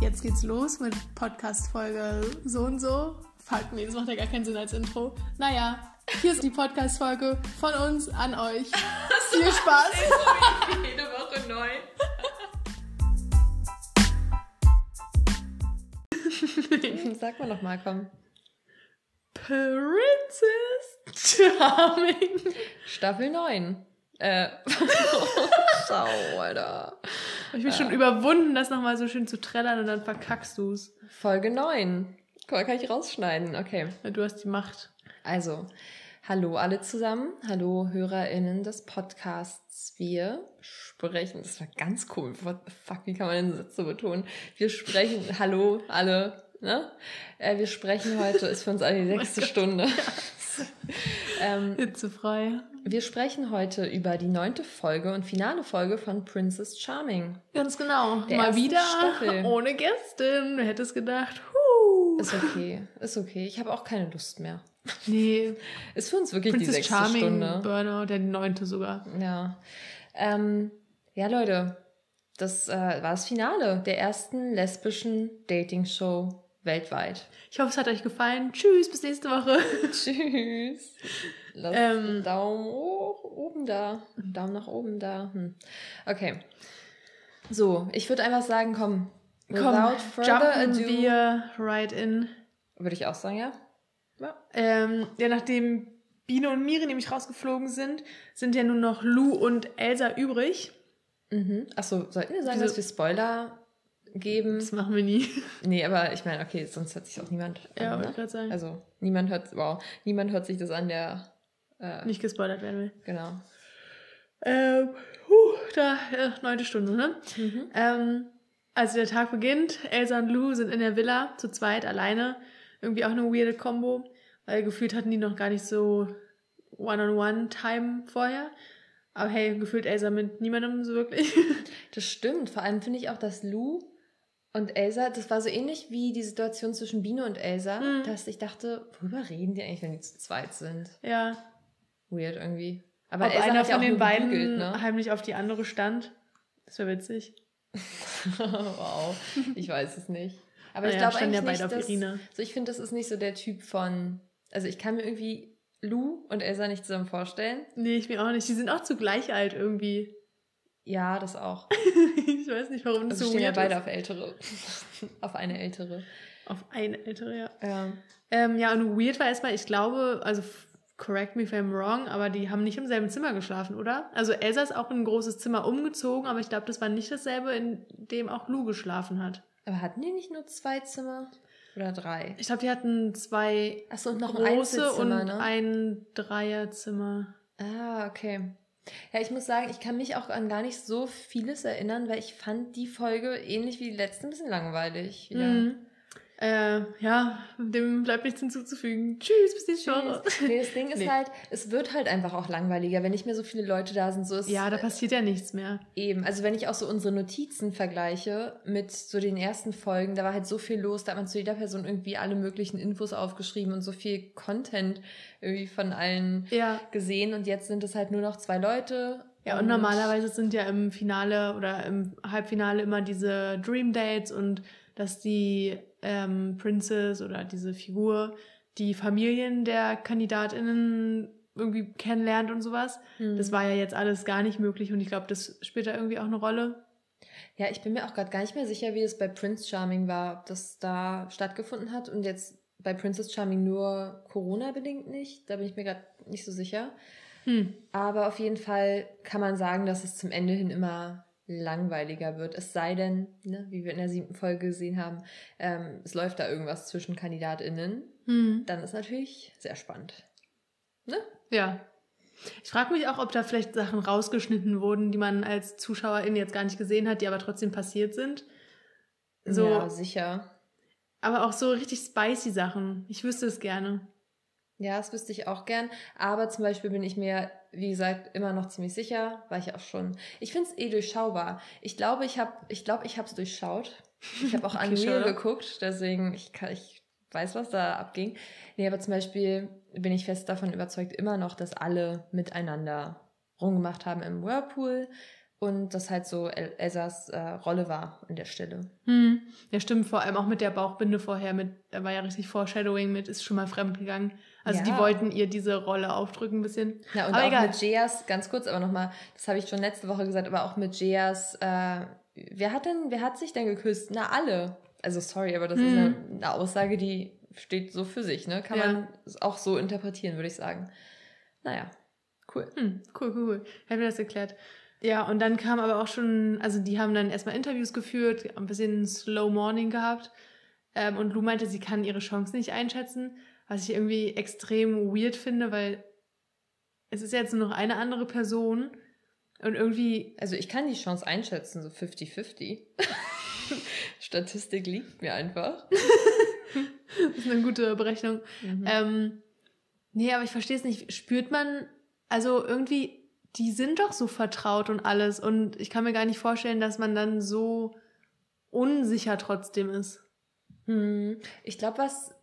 jetzt geht's los mit Podcast-Folge so und so. Fuck, nee, das macht ja gar keinen Sinn als Intro. Naja, hier ist die Podcast-Folge von uns an euch. Viel Spaß. Jede Woche neu. Sag mal noch mal, komm. Princess Charming. Staffel 9. Äh, schau, Alter. Ich bin schon überwunden, das nochmal so schön zu trällern und dann verkackst du's. Folge 9. Guck mal, kann ich rausschneiden. Okay. Ja, Du hast die Macht. Also, hallo alle zusammen. Hallo HörerInnen des Podcasts. Wir sprechen, das war ganz cool. What the fuck, wie kann man denn Sätze betonen? Wir sprechen, hallo alle, ne? Äh, wir sprechen heute, ist für uns alle die sechste Stunde. ähm, Hitzefrei. Wir sprechen heute über die neunte Folge und finale Folge von Princess Charming. Ganz genau. Der Mal wieder Staffel. ohne Gästin. Wer hätte es gedacht? Huh. Ist okay, ist okay. Ich habe auch keine Lust mehr. Nee, Ist für uns wirklich die Princess sechste Charming, Stunde. Burnout, der neunte sogar. Ja. Ähm, ja, Leute, das äh, war das Finale der ersten lesbischen Dating-Show weltweit. Ich hoffe, es hat euch gefallen. Tschüss, bis nächste Woche. Tschüss. Lass Ähm. Daumen hoch, oben da. Daumen nach oben da. Hm. Okay. So, ich würde einfach sagen, komm. Komm, Without further jumpen ado. wir right in. Würde ich auch sagen, ja? Ja. Ähm, ja, nachdem Biene und Miri nämlich rausgeflogen sind, sind ja nur noch Lou und Elsa übrig. Mhm. Achso, sollten wir sagen, Wieso- dass wir Spoiler geben? Das machen wir nie. Nee, aber ich meine, okay, sonst hört sich auch niemand Ja, an. wollte Ne? ich gerade sagen. Also, niemand hört, wow, niemand hört sich das an, der, äh, Nicht gespoilert werden will. genau. Ähm, huh, da, äh, neunte Stunde, ne? Mhm. Ähm, also der Tag beginnt, Elsa und Lou sind in der Villa, zu zweit, alleine. Irgendwie auch eine weirde Combo, weil gefühlt hatten die noch gar nicht so One-on-One-Time vorher. Aber hey, gefühlt Elsa mit niemandem so wirklich. Das stimmt. Vor allem finde ich auch, dass Lou und Elsa, das war so ähnlich wie die Situation zwischen Biene und Elsa, Mhm. dass ich dachte, worüber reden die eigentlich, wenn die zu zweit sind? ja. Weird irgendwie. Aber Ob Elsa einer ja von auch den beiden gebügelt, ne? heimlich auf die andere stand. Das wäre witzig. wow, ich weiß es nicht. Aber ich Naja, glaube standen eigentlich ja nicht, beide auf dass, Irina. so ich finde, das ist nicht so der Typ von, also ich kann mir irgendwie Lou und Elsa nicht zusammen vorstellen. Nee, ich mir auch nicht. Die sind auch zu gleich alt irgendwie. Ja, das auch. ich weiß nicht, warum das Also so stehen ja beide ist. auf ältere. auf eine ältere. Auf eine ältere, ja. Ja. Ähm, ja, und weird war erstmal, ich glaube, also correct me if I'm wrong, aber die haben nicht im selben Zimmer geschlafen, oder? Also Elsa ist auch in ein großes Zimmer umgezogen, aber ich glaube, das war nicht dasselbe, in dem auch Lou geschlafen hat. Aber hatten die nicht nur zwei Zimmer? Oder drei? Ich glaube, die hatten zwei Achso, und noch ein große und Einzelzimmer, ne? ein Dreierzimmer. Ah, okay. Ja, ich muss sagen, ich kann mich auch an gar nicht so vieles erinnern, weil ich fand die Folge ähnlich wie die letzte ein bisschen langweilig. wieder. Mhm. Äh, ja, dem bleibt nichts hinzuzufügen. Tschüss, bis nächste Woche. Nee, das Ding ist Nee. halt, es wird halt einfach auch langweiliger, wenn nicht mehr so viele Leute da sind. So ist Ja, da passiert ja nichts mehr. Eben, also wenn ich auch so unsere Notizen vergleiche mit so den ersten Folgen, da war halt so viel los, da hat man zu jeder Person irgendwie alle möglichen Infos aufgeschrieben und so viel Content irgendwie von allen Ja. gesehen und jetzt sind es halt nur noch zwei Leute. Ja, und normalerweise sind ja im Finale oder im Halbfinale immer diese Dream Dates und dass die ähm, Princess oder diese Figur die Familien der KandidatInnen irgendwie kennenlernt und sowas. Hm. Das war ja jetzt alles gar nicht möglich und ich glaube, das spielt da irgendwie auch eine Rolle. Ja, ich bin mir auch gerade gar nicht mehr sicher, wie es bei Prince Charming war, ob das da stattgefunden hat und jetzt bei Princess Charming nur Corona-bedingt nicht. Da bin ich mir gerade nicht so sicher. Hm. Aber auf jeden Fall kann man sagen, dass es zum Ende hin immer langweiliger wird. Es sei denn, ne, wie wir in der siebten Folge gesehen haben, ähm, es läuft da irgendwas zwischen KandidatInnen. Hm. Dann ist natürlich sehr spannend. Ne? Ja. Ich frage mich auch, ob da vielleicht Sachen rausgeschnitten wurden, die man als Zuschauerin jetzt gar nicht gesehen hat, die aber trotzdem passiert sind. So, Ja, sicher. aber auch so richtig spicy Sachen. Ich wüsste es gerne. Ja, das wüsste ich auch gern. Aber zum Beispiel bin ich mir, wie gesagt, immer noch ziemlich sicher, war ich auch schon. Ich finde es eh durchschaubar. Ich glaube, ich habe, ich glaube, ich habe es durchschaut. Ich habe auch Okay, schade. geguckt, deswegen ich kann, ich weiß, was da abging. Nee, aber zum Beispiel bin ich fest davon überzeugt immer noch, dass alle miteinander rumgemacht haben im Whirlpool und das halt so El Elsas äh, Rolle war an der Stelle. Hm. Ja, stimmt, vor allem auch mit der Bauchbinde vorher, mit, da war ja richtig Foreshadowing mit, ist schon mal fremd gegangen. Also Ja. die wollten ihr diese Rolle aufdrücken ein bisschen. Ja, und aber auch egal. mit Jeas, ganz kurz, aber nochmal, das habe ich schon letzte Woche gesagt, aber auch mit Jeas, äh, wer hat denn, wer hat sich denn geküsst? Na, alle. Also sorry, aber das ist Hm. eine, eine Aussage, die steht so für sich, ne? Kann Ja. man auch so interpretieren, würde ich sagen. Naja, cool. Hm, cool, cool, cool. Hat mir das erklärt. Ja, und dann kam aber auch schon, also die haben dann erstmal Interviews geführt, ein bisschen Slow Morning gehabt. Ähm, und Lou meinte, sie kann ihre Chance nicht einschätzen, was ich irgendwie extrem weird finde, weil es ist jetzt nur noch eine andere Person und irgendwie, Also ich kann die Chance einschätzen, so 50-50. Statistik liegt mir einfach. das ist eine gute Berechnung. Mhm. Ähm, nee, aber ich verstehe es nicht. Spürt man, also irgendwie, die sind doch so vertraut und alles. Und ich kann mir gar nicht vorstellen, dass man dann so unsicher trotzdem ist. Hm, Ich glaube, was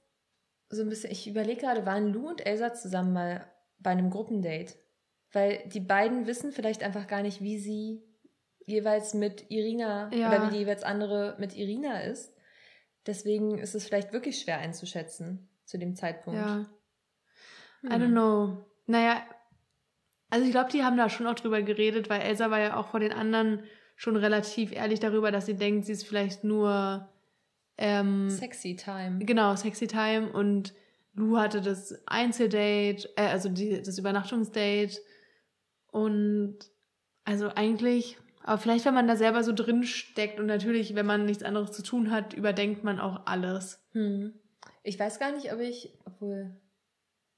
so ein bisschen, ich überlege gerade, waren Lou und Elsa zusammen mal bei einem Gruppendate? Weil die beiden wissen vielleicht einfach gar nicht, wie sie jeweils mit Irina Ja. oder wie die jeweils andere mit Irina ist. Deswegen ist es vielleicht wirklich schwer einzuschätzen zu dem Zeitpunkt. Ja. Hm. I don't know. Naja, also ich glaube, die haben da schon auch drüber geredet, weil Elsa war ja auch vor den anderen schon relativ ehrlich darüber, dass sie denkt, sie ist vielleicht nur ähm, Sexy Time. Genau, Sexy Time und Lou hatte das Einzeldate, äh, also die, das Übernachtungsdate und also eigentlich, aber vielleicht, wenn man da selber so drin steckt und natürlich, wenn man nichts anderes zu tun hat, überdenkt man auch alles. Hm. Ich weiß gar nicht, ob ich, obwohl,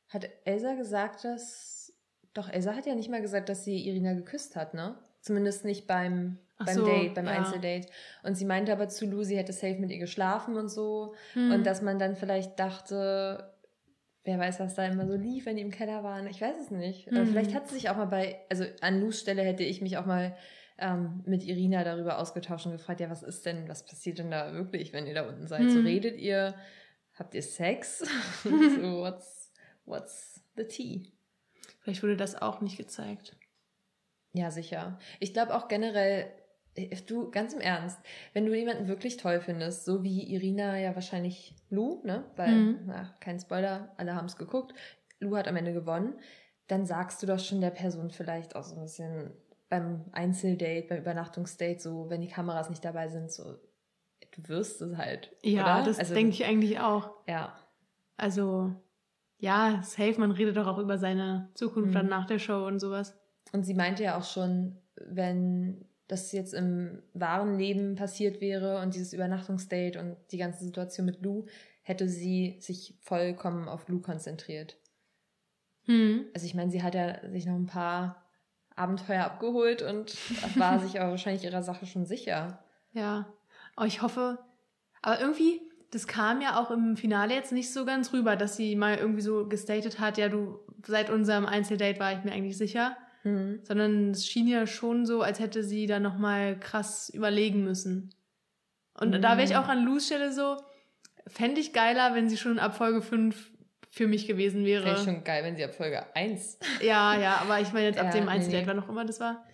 hat Elsa gesagt, dass, doch, Elsa hat ja nicht mal gesagt, dass sie Irina geküsst hat, ne? Zumindest nicht beim, beim so, Date, beim ja. Einzeldate. Und sie meinte aber zu Lou, sie hätte safe mit ihr geschlafen und so. Hm. Und dass man dann vielleicht dachte, wer weiß, was da immer so lief, wenn die im Keller waren. Ich weiß es nicht. Mhm. vielleicht hat sie sich auch mal bei, also an Lous Stelle hätte ich mich auch mal ähm, mit Irina darüber ausgetauscht und gefragt, ja, was ist denn, was passiert denn da wirklich, wenn ihr da unten seid? So Mhm. redet ihr, habt ihr Sex? so, what's, what's the tea? Vielleicht wurde das auch nicht gezeigt. Ja, sicher. Ich glaube auch generell, du, ganz im Ernst, wenn du jemanden wirklich toll findest, so wie Irina ja wahrscheinlich Lou, ne? Weil, Mhm. na, kein Spoiler, alle haben es geguckt. Lou hat am Ende gewonnen. Dann sagst du doch schon der Person vielleicht auch so ein bisschen beim Einzeldate, beim Übernachtungsdate, so, wenn die Kameras nicht dabei sind, so, du wirst es halt. Ja, oder? das Also, denke ich eigentlich auch. Ja. Also, ja, safe, man redet doch auch über seine Zukunft Mhm. dann nach der Show und sowas. Und sie meinte ja auch schon, wenn das jetzt im wahren Leben passiert wäre und dieses Übernachtungsdate und die ganze Situation mit Lou, hätte sie sich vollkommen auf Lou konzentriert. Hm. Also ich meine, sie hat ja sich noch ein paar Abenteuer abgeholt und war sich aber wahrscheinlich ihrer Sache schon sicher. Ja, aber ich hoffe, aber irgendwie, das kam ja auch im Finale jetzt nicht so ganz rüber, dass sie mal irgendwie so gestatet hat, ja, du, seit unserem Einzeldate war ich mir eigentlich sicher, Mhm. sondern es schien ja schon so, als hätte sie da nochmal krass überlegen müssen. Und da wäre ich Mhm. auch an Lus Stelle so, fände ich geiler, wenn sie schon ab Folge 5 für mich gewesen wäre. Wäre schon geil, wenn sie ab Folge 1. Ja, ja, aber ich meine jetzt ab Ja, dem nee, Einzeldate, nee. wann auch immer das war.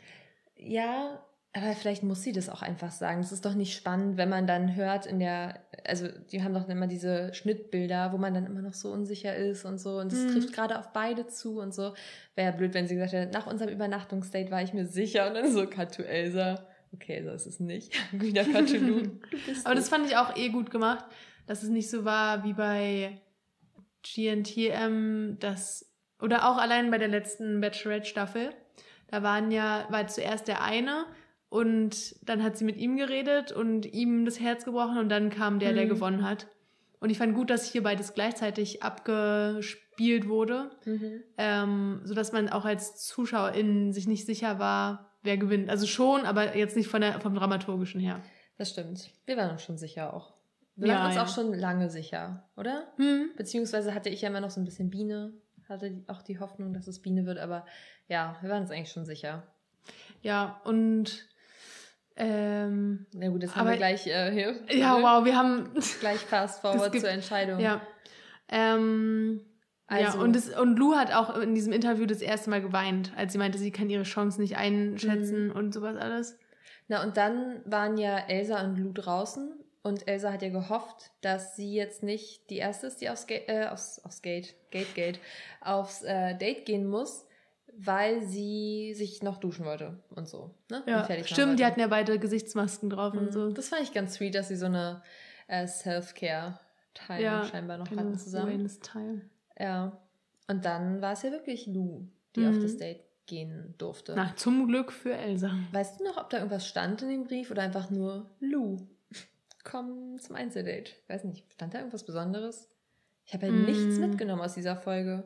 Ja, aber vielleicht muss sie das auch einfach sagen. Es ist doch nicht spannend, wenn man dann hört in der, also die haben doch immer diese Schnittbilder, wo man dann immer noch so unsicher ist und so. Und das Mhm. trifft gerade auf beide zu und so. Wäre ja blöd, wenn sie gesagt hätte, nach unserem Übernachtungsdate war ich mir sicher. Und dann so, to Elsa. Okay, so ist es nicht. Wieder Lou. Du bist Aber das fand ich auch eh gut gemacht, dass es nicht so war wie bei GNTM, das oder auch allein bei der letzten Bachelorette-Staffel. Da waren ja, war zuerst der eine und dann hat sie mit ihm geredet und ihm das Herz gebrochen und dann kam der, der Mhm. gewonnen hat. Und ich fand gut, dass hier beides gleichzeitig abgespielt wurde, Mhm. ähm, sodass man auch als Zuschauerin sich nicht sicher war, wer gewinnt. Also schon, aber jetzt nicht von der, vom Dramaturgischen her. Das stimmt. Wir waren uns schon sicher auch. Wir Ja, waren uns ja. auch schon lange sicher, oder? Hm. Beziehungsweise hatte ich ja immer noch so ein bisschen Biene. Hatte auch die Hoffnung, dass es Biene wird, aber ja, wir waren uns eigentlich schon sicher. Ja, und ähm, Na gut, jetzt haben Aber- wir gleich äh, hier. ja, wow, wir haben Gleich fast forward gibt- zur Entscheidung. ja. Ähm, Also, ja, und, das, und Lou hat auch in diesem Interview das erste Mal geweint, als sie meinte, sie kann ihre Chance nicht einschätzen mhm. und sowas alles. Na, und dann waren ja Elsa und Lou draußen und Elsa hat ja gehofft, dass sie jetzt nicht die erste ist, die aufs, Ga äh, aufs, aufs Gate, Gate, Gate, aufs äh, Date gehen muss, weil sie sich noch duschen wollte und so. Ne? Ja, und stimmt, die hatten ja beide Gesichtsmasken drauf mhm. und so. Das fand ich ganz sweet, dass sie so eine äh, Self-Care-Teil ja, scheinbar noch hatten zusammen. Teil. Ja. Und dann war es ja wirklich Lou, die mhm. auf das Date gehen durfte. Na, zum Glück für Elsa. Weißt du noch, ob da irgendwas stand in dem Brief oder einfach nur Lou? Komm zum Einzeldate. Weiß nicht, stand da irgendwas Besonderes? Ich habe ja mm. nichts mitgenommen aus dieser Folge.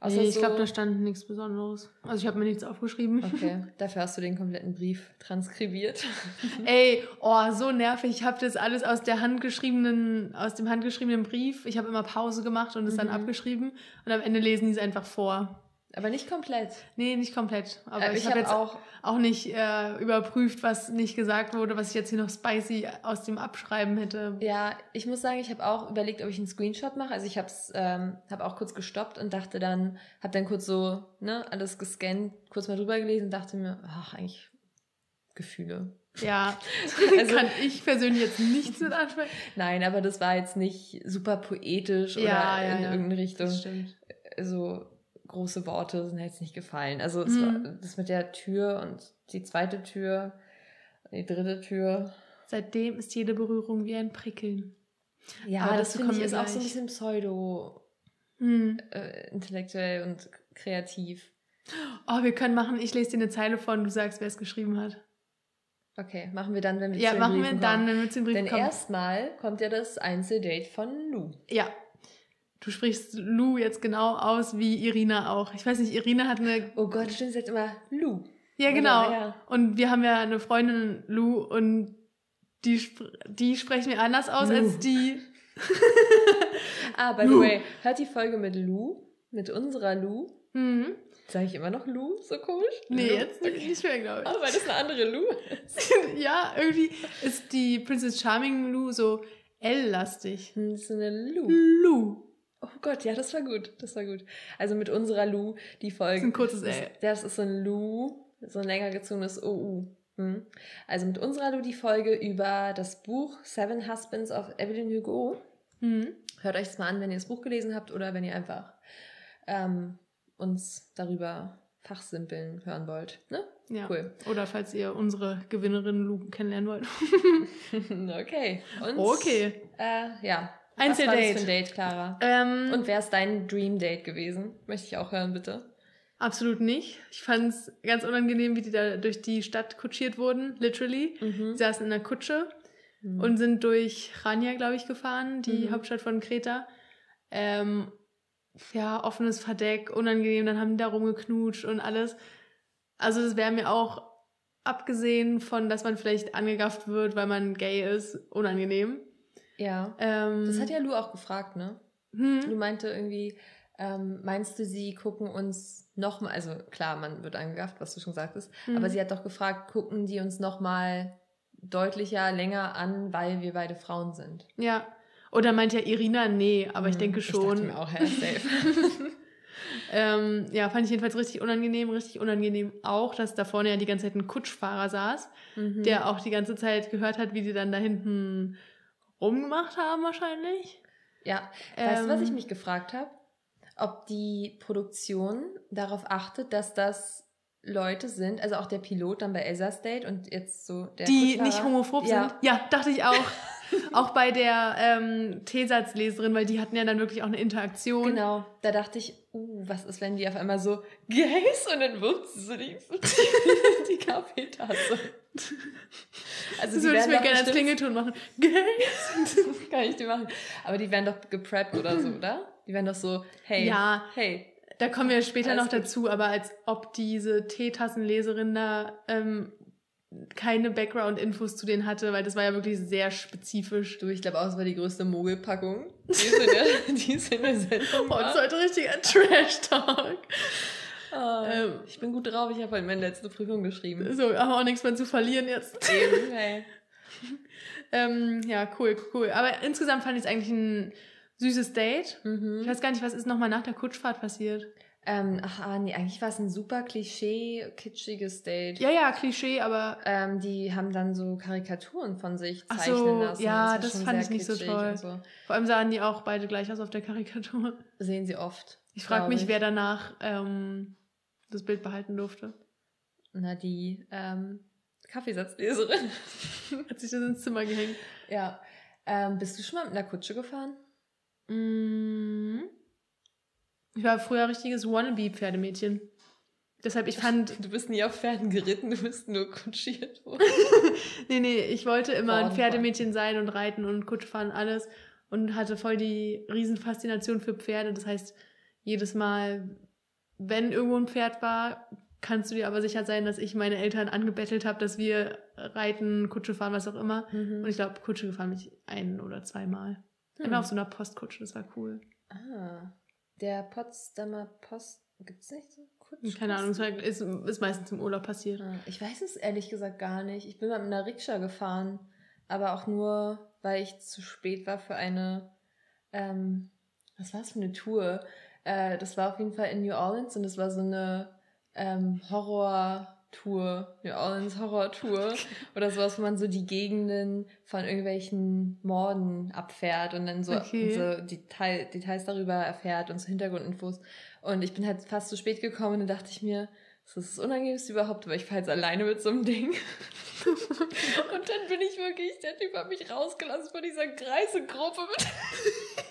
Außer nee, ich so glaube, da stand nichts Besonderes. Also ich habe mir nichts aufgeschrieben. Okay, dafür hast du den kompletten Brief transkribiert. Ey, oh, so nervig. Ich habe das alles aus der handgeschriebenen, aus dem handgeschriebenen Brief. Ich habe immer Pause gemacht und es mhm. dann abgeschrieben und am Ende lesen die es einfach vor. Aber nicht komplett. Nee, nicht komplett. Aber äh, ich, ich habe hab jetzt auch, auch nicht äh, überprüft, was nicht gesagt wurde, was ich jetzt hier noch spicy aus dem Abschreiben hätte. Ja, ich muss sagen, ich habe auch überlegt, ob ich einen Screenshot mache. Also ich habe es ähm, hab auch kurz gestoppt und dachte dann, habe dann kurz so ne, alles gescannt, kurz mal drüber gelesen und dachte mir, ach, eigentlich Gefühle. Ja, also kann ich persönlich jetzt nichts mit ansprechen. Nein, aber das war jetzt nicht super poetisch ja, oder ja, in ja. irgendeine Richtung. Das stimmt. Also große Worte sind jetzt nicht gefallen. Also es mhm. das mit der Tür und die zweite Tür, die dritte Tür. Seitdem ist jede Berührung wie ein Prickeln. Ja, Aber das finde ich ist auch so ein bisschen pseudo mhm. äh, intellektuell und kreativ. Oh, wir können machen, ich lese dir eine Zeile von, du sagst, wer es geschrieben hat. Okay, machen wir dann, wenn wir ja, zu den machen Briefen wir dann, wenn wir zu den Briefen Denn kommen. erstmal kommt ja das Einzeldate von Lou. Ja, Du sprichst Lou jetzt genau aus wie Irina auch. Ich weiß nicht, Irina hat eine. Oh Gott, stimmt, sie sagt immer Lou. Ja, genau. Ja. Und wir haben ja eine Freundin Lou und die, die sprechen wir anders aus Lou. als die. ah, by the way, hört die Folge mit Lou, mit unserer Lou. Mhm. Sage ich immer noch Lou? So komisch? Nee, Lou? jetzt okay. nicht mehr, glaube ich. Aber weil das eine andere Lou ist. ja, irgendwie ist die Princess Charming Lou so L-lastig. Hm, das ist eine Lou. Lou. Oh Gott, ja, das war gut. Das war gut. Also mit unserer Lu, die Folge. Das ist ein kurzes L. Das ist so ein Lu, so ein länger gezogenes OU. Hm. Also mit unserer Lu die Folge über das Buch Seven Husbands of Evelyn Hugo. Hm. Hört euch das mal an, wenn ihr das Buch gelesen habt oder wenn ihr einfach ähm, uns darüber fachsimpeln hören wollt. Ne? Ja. Cool. Oder falls ihr unsere Gewinnerin Lu kennenlernen wollt. okay. Und, okay. Äh, ja, Einzeldate. Was war das für ein Date, Clara? Ähm, Und wer ist dein Dream Date gewesen? Möchte ich auch hören, bitte. Absolut nicht. Ich fand es ganz unangenehm, wie die da durch die Stadt kutschiert wurden, literally. Mhm. Sie saßen in der Kutsche mhm. und sind durch Chania, glaube ich, gefahren, die mhm. Hauptstadt von Kreta. Ähm, ja, offenes Verdeck, unangenehm, dann haben die da rumgeknutscht und alles. Also das wäre mir auch, abgesehen von, dass man vielleicht angegafft wird, weil man gay ist, unangenehm. Ja. Ähm, das hat ja Lu auch gefragt, ne? Hm? Lu meinte irgendwie, ähm, meinst du, sie gucken uns nochmal, also klar, man wird angegafft, was du schon sagtest, hm. aber sie hat doch gefragt, gucken die uns nochmal deutlicher, länger an, weil wir beide Frauen sind. Ja. Oder meint ja Irina, nee, aber hm. ich denke schon. Ich mir auch, ja, safe. ähm, ja, fand ich jedenfalls richtig unangenehm, richtig unangenehm auch, dass da vorne ja die ganze Zeit ein Kutschfahrer saß, mhm. der auch die ganze Zeit gehört hat, wie die dann da hinten umgemacht haben wahrscheinlich. Ja, weißt du, was ich ähm, mich gefragt habe? Ob die Produktion darauf achtet, dass das Leute sind, also auch der Pilot dann bei Elsa State und jetzt so der Die Kutscher, nicht homophob ja. sind? Ja, dachte ich auch. auch bei der ähm, T-Satzleserin, weil die hatten ja dann wirklich auch eine Interaktion. Genau, da dachte ich, uh, was ist, wenn die auf einmal so Gays und dann wirft sie so die, die Kaffeetasse. Also das würde ich mir gerne als Klingelton machen. Gays! Kann ich die machen. Aber die werden doch gepreppt oder so, oder? Die werden doch so, hey, ja, hey. Da kommen wir später noch dazu, aber als ob diese Teetassenleserin da ähm, keine Background-Infos zu denen hatte, weil das war ja wirklich sehr spezifisch. Du, ich glaube auch, es war die größte Mogelpackung, die es in der, die es in der Sendung. Und es ist heute richtiger Trash-Talk. Oh, ähm, ich bin gut drauf, ich habe halt meine letzte Prüfung geschrieben. So, aber auch nichts mehr zu verlieren jetzt. Eben, hey. ähm, ja, cool, cool. Aber insgesamt fand ich es eigentlich ein süßes Date. Mhm. Ich weiß gar nicht, was ist nochmal nach der Kutschfahrt passiert. Ähm, ach, ah, nee, eigentlich war es ein super Klischee, kitschiges Date. Ja, ja, Klischee, aber Ähm, die haben dann so Karikaturen von sich Ach zeichnen so, lassen. ja, das schon fand ich nicht so toll. So. vor allem sahen die auch beide gleich aus auf der Karikatur. Sehen sie oft. Ich frage mich, ich. wer danach ähm, das Bild behalten durfte. Na, die ähm, Kaffeesatzleserin. Hat sich das ins Zimmer gehängt. ja. Ähm, bist du schon mal mit einer Kutsche gefahren? Mm. Ich war früher ein richtiges Wannabe-Pferdemädchen. Deshalb, ich fand, Du bist nie auf Pferden geritten, du bist nur kutschiert worden. nee, nee, ich wollte immer ein Vorn Pferdemädchen sein und reiten und Kutschfahren, alles. Und hatte voll die Riesenfaszination für Pferde. Das heißt, jedes Mal, wenn irgendwo ein Pferd war, kannst du dir aber sicher sein, dass ich meine Eltern angebettelt habe, dass wir reiten, Kutsche fahren, was auch immer. Und ich glaube, Kutsche gefahren bin ich ein oder zweimal. Immer auf so einer Postkutsche, das war cool. Ah, der Potsdamer Post. Gibt's nicht so Kutschen? Keine Ahnung, ist, ist meistens im Urlaub passiert. Ah, Ich weiß es ehrlich gesagt gar nicht. Ich bin mal mit einer Rikscha gefahren, aber auch nur, weil ich zu spät war für eine, ähm, was war es für eine Tour? Äh, das war auf jeden Fall in New Orleans und das war so eine ähm, Horror-Tour, New Orleans Horror-Tour oder sowas, wo man so die Gegenden von irgendwelchen Morden abfährt und dann so, Okay. so Detail, Details darüber erfährt und so Hintergrundinfos. Und ich bin halt fast zu spät gekommen und dann dachte ich mir, das ist das Unangenehmste überhaupt, aber ich fahre jetzt alleine mit so einem Ding. und dann bin ich wirklich, der Typ hat mich rausgelassen von dieser Kreisegruppe mit.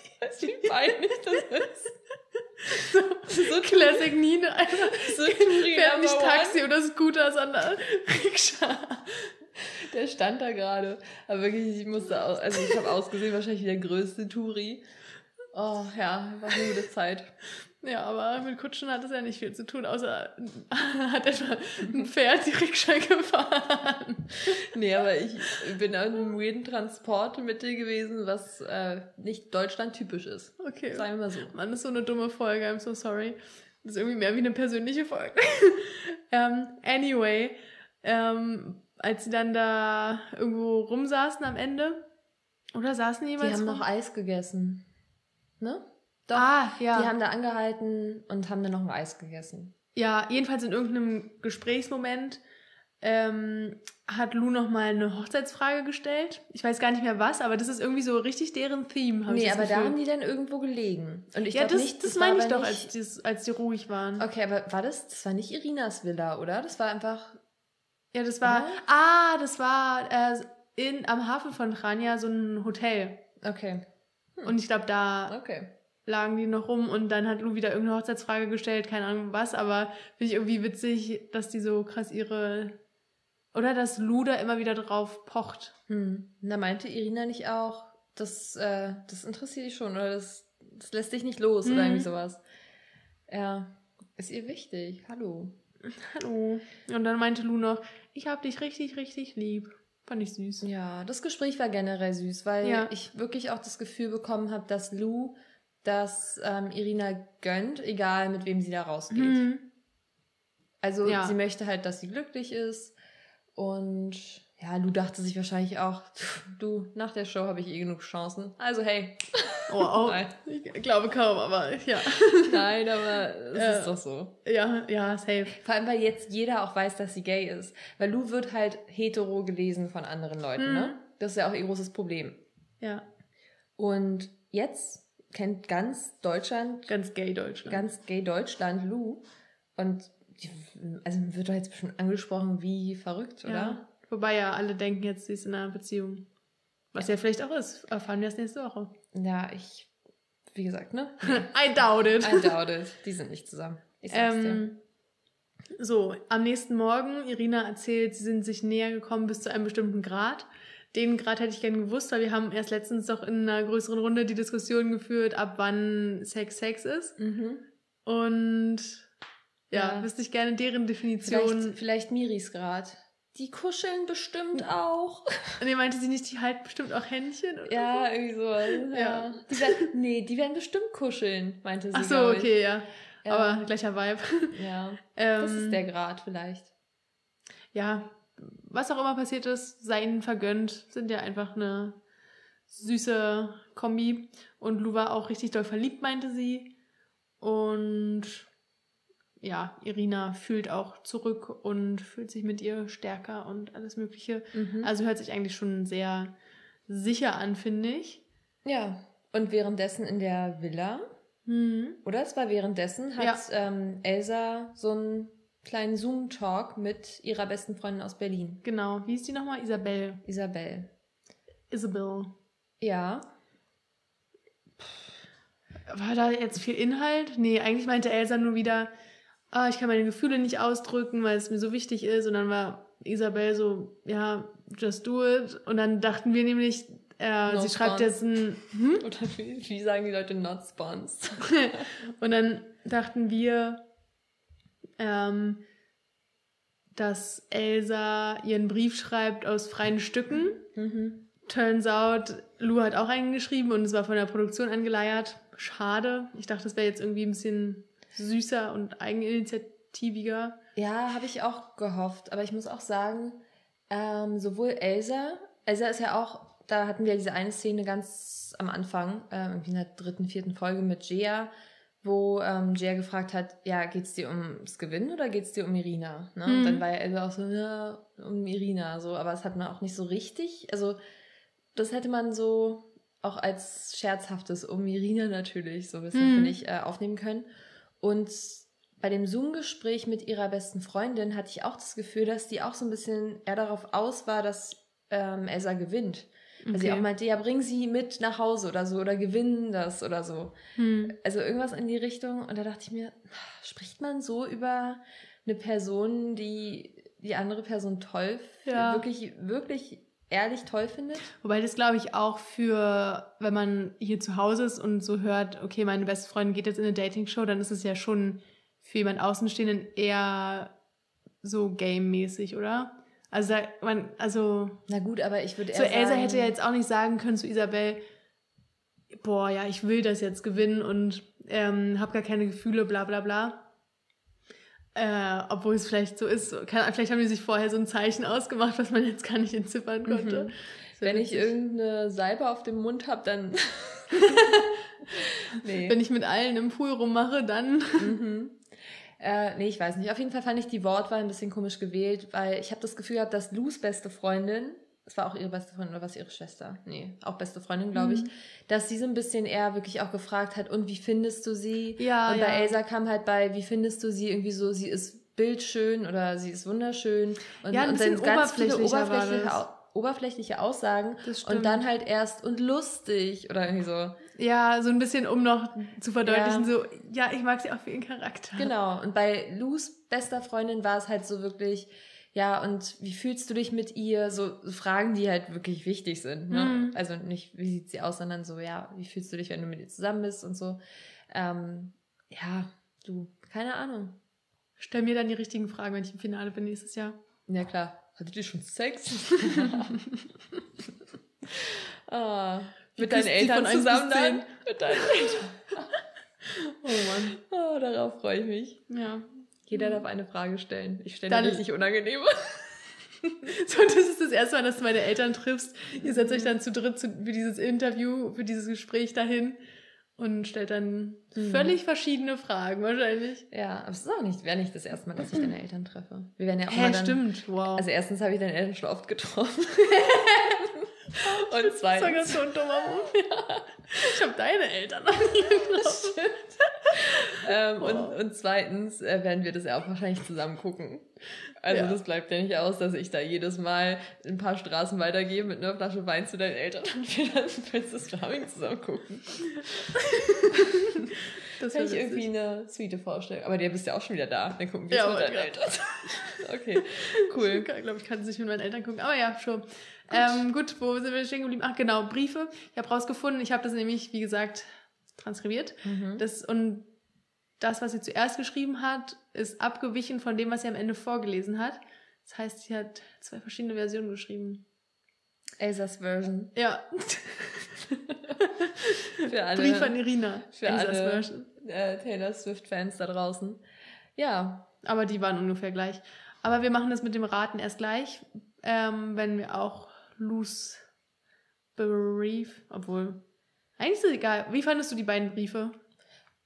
ich weiß, wie peinlich das ist. So Classic Nina, So fährt nicht. Taxi oder Scooter, sondern Rikscha. Der stand da gerade. Aber wirklich, ich musste auch, also ich habe ausgesehen wahrscheinlich wie der größte Touri. Oh ja, war eine gute Zeit. Ja, aber mit Kutschen hat es ja nicht viel zu tun, außer hat etwa ein Pferd die Rikscha gefahren. Nee, aber ich bin auf einem weirden Transportmittel gewesen, was äh, nicht Deutschland typisch ist. Okay. Sagen wir mal so. Mann, ist so eine dumme Folge, I'm so sorry. Das ist irgendwie mehr wie eine persönliche Folge. ähm, anyway, ähm, als sie dann da irgendwo rumsaßen am Ende, oder saßen die Die jemals haben rum? noch Eis gegessen. Ne? Doch. Ah, ja. Die haben da angehalten und haben dann noch ein Eis gegessen. Ja, jedenfalls in irgendeinem Gesprächsmoment ähm, hat Lou noch mal eine Hochzeitsfrage gestellt. Ich weiß gar nicht mehr was, aber das ist irgendwie so richtig deren Theme. Hab ich nee, das aber da Gefühl. haben die dann irgendwo gelegen. Und ich ja, das, nicht, das, war meine ich doch, nicht- als, die, als die ruhig waren. Okay, aber war das, das war nicht Irinas Villa, oder? Das war einfach, Ja, das war, Oder? ah, das war äh, in, am Hafen von Chania so ein Hotel. okay, Und ich glaube, da okay. Lagen die noch rum und dann hat Lou wieder irgendeine Hochzeitsfrage gestellt, keine Ahnung was, aber finde ich irgendwie witzig, dass die so krass ihre, oder dass Lou da immer wieder drauf pocht. Hm. Da meinte Irina nicht auch, das, äh, das interessiert dich schon oder das, das lässt dich nicht los oder Mhm. irgendwie sowas. Ja, ist ihr wichtig. Hallo. Hallo. Und dann meinte Lou noch, ich hab dich richtig, richtig lieb. Fand ich süß. Ja, das Gespräch war generell süß, weil Ja. ich wirklich auch das Gefühl bekommen habe, dass Lou das ähm, Irina gönnt, egal mit wem sie da rausgeht. Mhm. Also Ja. sie möchte halt, dass sie glücklich ist. Und ja, Lou dachte sich wahrscheinlich auch, du, nach der Show habe ich eh genug Chancen. Also hey. Oh, oh. Ich glaube kaum, aber ja. Nein, aber es Ja. ist doch so. Ja, ja, safe. Vor allem, weil jetzt jeder auch weiß, dass sie gay ist. Weil Lou wird halt hetero gelesen von anderen Leuten, Mhm. ne? Das ist ja auch ihr großes Problem. Ja. Und jetzt kennt ganz Deutschland, Ganz gay Deutschland. ganz gay Deutschland Lou. Und die, also wird doch jetzt bestimmt angesprochen wie verrückt, oder? Ja. Wobei ja alle denken jetzt, sie ist in einer Beziehung. Was ja, vielleicht auch ist. Erfahren wir das nächste Woche. Ja, ich, wie gesagt, ne? I doubt it. I doubt it. Die sind nicht zusammen. Ich sag's dir. Ähm, so, am nächsten Morgen, Irina erzählt, sie sind sich näher gekommen bis zu einem bestimmten Grad. Den Grad hätte ich gerne gewusst, weil wir haben erst letztens doch in einer größeren Runde die Diskussion geführt, ab wann Sex Sex ist. Mhm. Und ja, Ja. wüsste ich gerne deren Definition. Vielleicht, vielleicht Miris Grad. Die kuscheln bestimmt auch. Nee, meinte sie nicht, die halten bestimmt auch Händchen? Oder Ja, irgendwie sowas. Ja. Ja. Die werden, nee, die werden bestimmt kuscheln, meinte sie. Ach so, okay, ja. Ja. Aber gleicher Vibe. Ja, ähm, das ist der Grad vielleicht. ja, was auch immer passiert ist, sei ihnen vergönnt, sind ja einfach eine süße Kombi. Und Lou war auch richtig doll verliebt, meinte sie. Und ja, Irina fühlt auch zurück und fühlt sich mit ihr stärker und alles Mögliche. Mhm. Also hört sich eigentlich schon sehr sicher an, finde ich. Ja, und währenddessen in der Villa, Mhm. oder es war währenddessen, hat Ja. ähm, Elsa so einen kleinen Zoom-Talk mit ihrer besten Freundin aus Berlin, Genau. Wie ist die nochmal? Isabel. Isabel. Isabel. Ja, War da jetzt viel Inhalt? Nee, eigentlich meinte Elsa nur wieder, ah, ich kann meine Gefühle nicht ausdrücken, weil es mir so wichtig ist. Und dann war Isabel so, ja, just do it. Und dann dachten wir nämlich, äh, No sie schreibt spons. jetzt ein, hm? oder wie, wie sagen die Leute not sponsored? Und dann dachten wir, ähm, dass Elsa ihren Brief schreibt aus freien Stücken. mhm. Turns out, Lou hat auch einen geschrieben und es war von der Produktion angeleiert. Schade. Ich dachte, das wäre jetzt irgendwie ein bisschen süßer und eigeninitiativiger. Ja, habe ich auch gehofft. Aber ich muss auch sagen, ähm, sowohl Elsa, Elsa ist ja auch, da hatten wir diese eine Szene ganz am Anfang, ähm, irgendwie in der dritten, vierten Folge mit Jea, wo ähm, Jea gefragt hat, ja, geht's dir ums Gewinnen oder geht's dir um Irina? Ne? Und Mhm. dann war ja Elsa auch so, ja, um Irina, so, aber das hat man auch nicht so richtig, also das hätte man so auch als scherzhaftes um Irina natürlich so ein bisschen, Mhm. finde ich, äh, aufnehmen können. Und bei dem Zoom-Gespräch mit ihrer besten Freundin hatte ich auch das Gefühl, dass die auch so ein bisschen eher darauf aus war, dass ähm, Elsa gewinnt. Weil sie Okay. auch meinte, ja, bring sie mit nach Hause oder so oder gewinnen das oder so. Hm. Also irgendwas in die Richtung. Und da dachte ich mir, spricht man so über eine Person, die die andere Person toll, findet, Ja. wirklich, wirklich ehrlich toll findet? Wobei das glaube ich auch für, wenn man hier zu Hause ist und so hört, okay, meine beste Freundin geht jetzt in eine Dating-Show, dann ist es ja schon für jemand Außenstehenden eher so game-mäßig, oder? Also, man, also Na gut, aber ich würde eher So, Elsa sagen, hätte ja jetzt auch nicht sagen können zu Isabel, boah, ja, ich will das jetzt gewinnen und ähm, habe gar keine Gefühle, bla bla bla. Äh, obwohl es vielleicht so ist, kann, vielleicht haben die sich vorher so ein Zeichen ausgemacht, was man jetzt gar nicht entziffern konnte. Mhm. Das wär wenn ich irgendeine Salbe auf dem Mund habe, dann. nee. Wenn ich mit allen im Pool rummache, dann. Mhm. Äh, nee, ich weiß nicht. Auf jeden Fall fand ich die Wortwahl ein bisschen komisch gewählt, weil ich habe das Gefühl gehabt, dass Lus beste Freundin, es war auch ihre beste Freundin oder was ihre Schwester? Nee, auch beste Freundin, glaube ich, Mhm. dass sie so ein bisschen eher wirklich auch gefragt hat, und wie findest du sie? Ja, und ja. bei Elsa kam halt bei, wie findest du sie? Irgendwie so, sie ist bildschön oder sie ist wunderschön. Und, Ja, ein und dann ganz viele oberflächliche, oberflächliche Aussagen. Und dann halt erst und lustig oder irgendwie so. Ja, so ein bisschen, um noch zu verdeutlichen, Ja. so, ja, ich mag sie auch für ihren Charakter. Genau. Und bei Lus bester Freundin war es halt so wirklich, ja, und wie fühlst du dich mit ihr? So Fragen, die halt wirklich wichtig sind. Ne? Mhm. Also nicht, wie sieht sie aus, sondern so, ja, wie fühlst du dich, wenn du mit ihr zusammen bist und so. Ähm, ja, du, keine Ahnung. Stell mir dann die richtigen Fragen, wenn ich im Finale bin nächstes Jahr. Ja, klar. Hattet ihr schon Sex? ah, mit deinen Eltern zusammen dann? Mit deinen Eltern. Oh Mann. Oh, darauf freue ich mich. Ja. Jeder darf eine Frage stellen. Ich stelle Dann- eine richtig unangenehme. So, das ist das erste Mal, dass du meine Eltern triffst. Ihr setzt euch dann zu dritt zu, für dieses Interview, für dieses Gespräch dahin und stellt dann Mhm. völlig verschiedene Fragen wahrscheinlich. Ja, aber es ist auch nicht, wäre nicht das erste Mal, dass ich deine Eltern treffe. Wir werden ja auch Hä, mal dann, stimmt. Wow. Also erstens habe ich deine Eltern schon oft getroffen. Und das war ganz zweitens. so ein dummer Move. Ich habe deine Eltern noch nie getroffen. Ähm, und, Wow. und zweitens äh, werden wir das ja auch wahrscheinlich zusammen gucken. Also Ja. das bleibt ja nicht aus, dass ich da jedes Mal ein paar Straßen weitergehe mit einer Flasche Wein zu deinen Eltern und wir dann Princess Charming zusammen gucken. Das Kann wäre ich irgendwie eine Suite vorstellen. Aber der bist ja auch schon wieder da. Dann gucken wir Ja, es mit aber deinen ja. Eltern. okay, cool. Ich glaube, ich kann es nicht mit meinen Eltern gucken. Aber ja, schon. Gut. Ähm, gut, wo sind wir stehen geblieben? Ach genau, Briefe. Ich habe rausgefunden, ich habe das nämlich, wie gesagt, transkribiert. Mhm. Das, und das, was sie zuerst geschrieben hat, ist abgewichen von dem, was sie am Ende vorgelesen hat. Das heißt, sie hat zwei verschiedene Versionen geschrieben. Elsas Version. Ja, Für alle, Brief an Irina. für Elsas alle Version. äh, Taylor Swift-Fans da draußen. Ja, Aber die waren ungefähr gleich. Aber wir machen das mit dem Raten erst gleich, ähm, wenn wir auch Lus Brief, obwohl. Eigentlich ist es egal. Wie fandest du die beiden Briefe?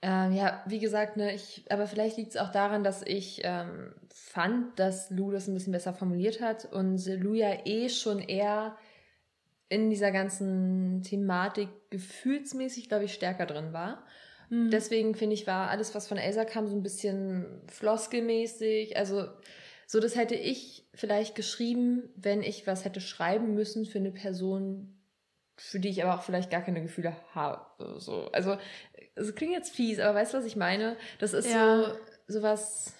Ähm, ja, wie gesagt, ne, ich, aber vielleicht liegt es auch daran, dass ich ähm, fand, dass Lou das ein bisschen besser formuliert hat und Lou ja eh schon eher in dieser ganzen Thematik gefühlsmäßig, glaube ich, stärker drin war. Mhm. Deswegen finde ich, war alles, was von Elsa kam, so ein bisschen floskelmäßig. Also, so das hätte ich vielleicht geschrieben, wenn ich was hätte schreiben müssen für eine Person, für die ich aber auch vielleicht gar keine Gefühle habe. So. Also, es klingt jetzt fies, aber weißt du, was ich meine? Das ist ja. so sowas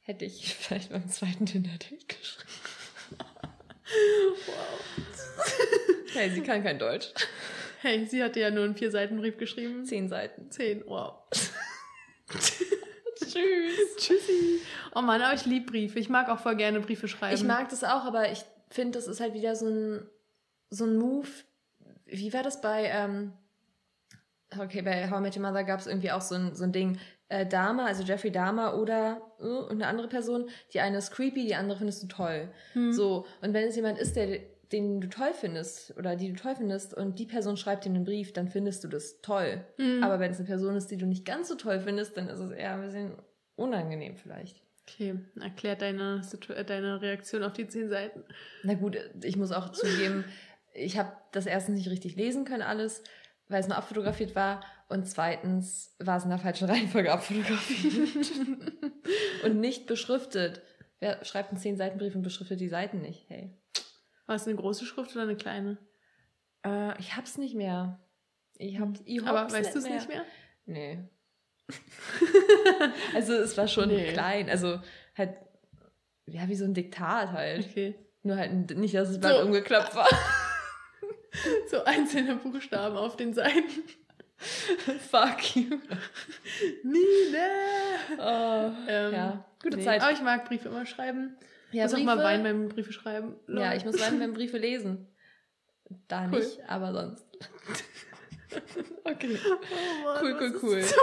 hätte ich vielleicht beim zweiten Tinder-Date geschrieben. wow. hey, sie kann kein Deutsch. Hey, sie hatte ja nur einen Vier-Seiten-Brief geschrieben. Zehn Seiten. Zehn, wow. Tschüss. Tschüssi. Oh Mann, aber ich liebe Briefe. Ich mag auch voll gerne Briefe schreiben. Ich mag das auch, aber ich finde, das ist halt wieder so ein, so ein Move. Wie war das bei, ähm, okay, bei How I Met Your Mother gab es irgendwie auch so ein, so ein Ding, äh, Dahmer, also Jeffrey Dahmer oder uh, eine andere Person, die eine ist creepy, die andere findest du toll. Hm. So, und wenn es jemand ist, der den du toll findest oder die du toll findest und die Person schreibt dir einen Brief, dann findest du das toll. Mhm. Aber wenn es eine Person ist, die du nicht ganz so toll findest, dann ist es eher ein bisschen unangenehm vielleicht. Okay, erklärt deine, äh, deine Reaktion auf die zehn Seiten. Na gut, ich muss auch zugeben, ich habe das erstens nicht richtig lesen können alles, weil es nur abfotografiert war und zweitens war es in der falschen Reihenfolge abfotografiert und nicht beschriftet. Wer schreibt einen zehn Seiten Brief und beschriftet die Seiten nicht? Hey. War es eine große Schrift oder eine kleine? Äh, ich hab's nicht mehr. Ich hab, ich Aber weißt du es nicht mehr? Nee. also es war schon nee. klein. Also halt, ja, wie so ein Diktat halt. Okay. Nur halt nicht, dass es bald so. umgeklappt war. so einzelne Buchstaben auf den Seiten. Fuck you. Nina! Oh, ähm, ja, gute nee. Zeit. Aber ich mag Briefe immer schreiben. Ja, muss Briefe, auch mal weinen beim Briefe schreiben. Lol. Ja, ich muss weinen beim Briefe lesen. Da cool. nicht, aber sonst. okay. Oh Mann, cool, cool, cool. Ist,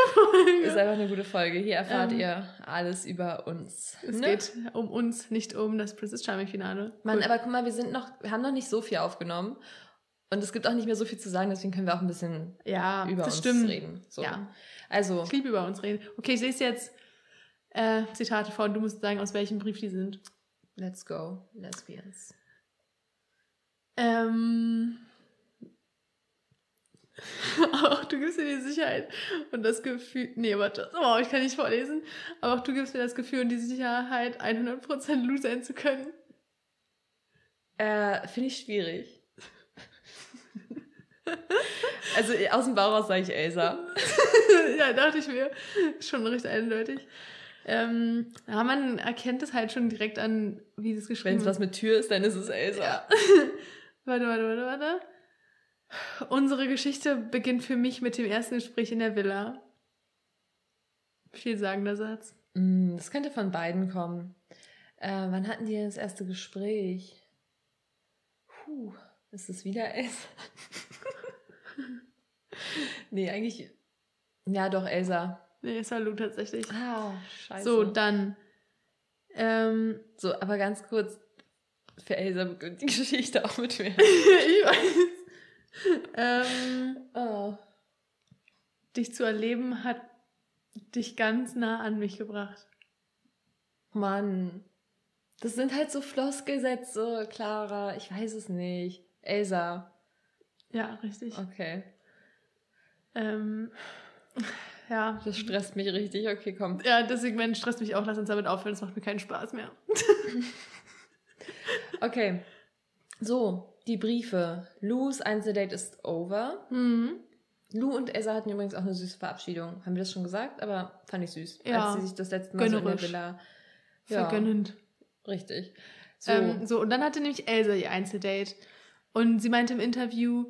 ist, einfach eine gute Folge. Hier erfahrt ähm, ihr alles über uns. Es ne? geht um uns, nicht um das Princess Charming Finale. Cool. Mann, aber guck mal, wir sind noch, wir haben noch nicht so viel aufgenommen. Und es gibt auch nicht mehr so viel zu sagen, deswegen können wir auch ein bisschen ja, über uns stimmt. reden. So. Ja. Also. Ich liebe über uns reden. Okay, ich lese jetzt äh, Zitate vor und du musst sagen, aus welchem Brief die sind. Let's go, Lesbians. Ähm. auch du gibst mir die Sicherheit und das Gefühl. Nee, warte. Oh, ich kann nicht vorlesen. Aber auch du gibst mir das Gefühl und die Sicherheit, 100% Lou sein zu können. Äh, finde ich schwierig. Also aus dem Bauch raus sage ich Elsa. ja, dachte ich mir. Schon recht eindeutig. Ähm, ja, man erkennt es halt schon direkt an, wie es geschrieben ist. Wenn es was mit Tür ist, dann ist es Elsa. Ja. warte, warte, warte, warte. Unsere Geschichte beginnt für mich mit dem ersten Gespräch in der Villa. Vielsagender Satz. Mm, das könnte von beiden kommen. Äh, wann hatten die das erste Gespräch? Puh, ist es wieder Elsa? nee, eigentlich. Ja, doch, Elsa. Nee, Salut tatsächlich. Ah, scheiße. So, dann. Ähm, so, aber ganz kurz. Für Elsa beginnt die Geschichte auch mit mir. ich weiß. ähm, oh. Dich zu erleben hat dich ganz nah an mich gebracht. Mann. Das sind halt so Floskelsätze, Clara. Ich weiß es nicht. Elsa. Ja, richtig. Okay. Ähm, ja. Das stresst mich richtig. Okay, komm. Ja, das Segment stresst mich auch. Lass uns damit aufhören. Das macht mir keinen Spaß mehr. okay. So, die Briefe. Lou's Einzeldate ist over. Mhm. Lou und Elsa hatten übrigens auch eine süße Verabschiedung. Haben wir das schon gesagt? Aber fand ich süß. Ja. Als sie sich das letzte Mal Gönnerisch. so in der Villa... Ja, Vergönnend. Richtig. So. Ähm, so, und dann hatte nämlich Elsa ihr Einzeldate. Und sie meinte im Interview,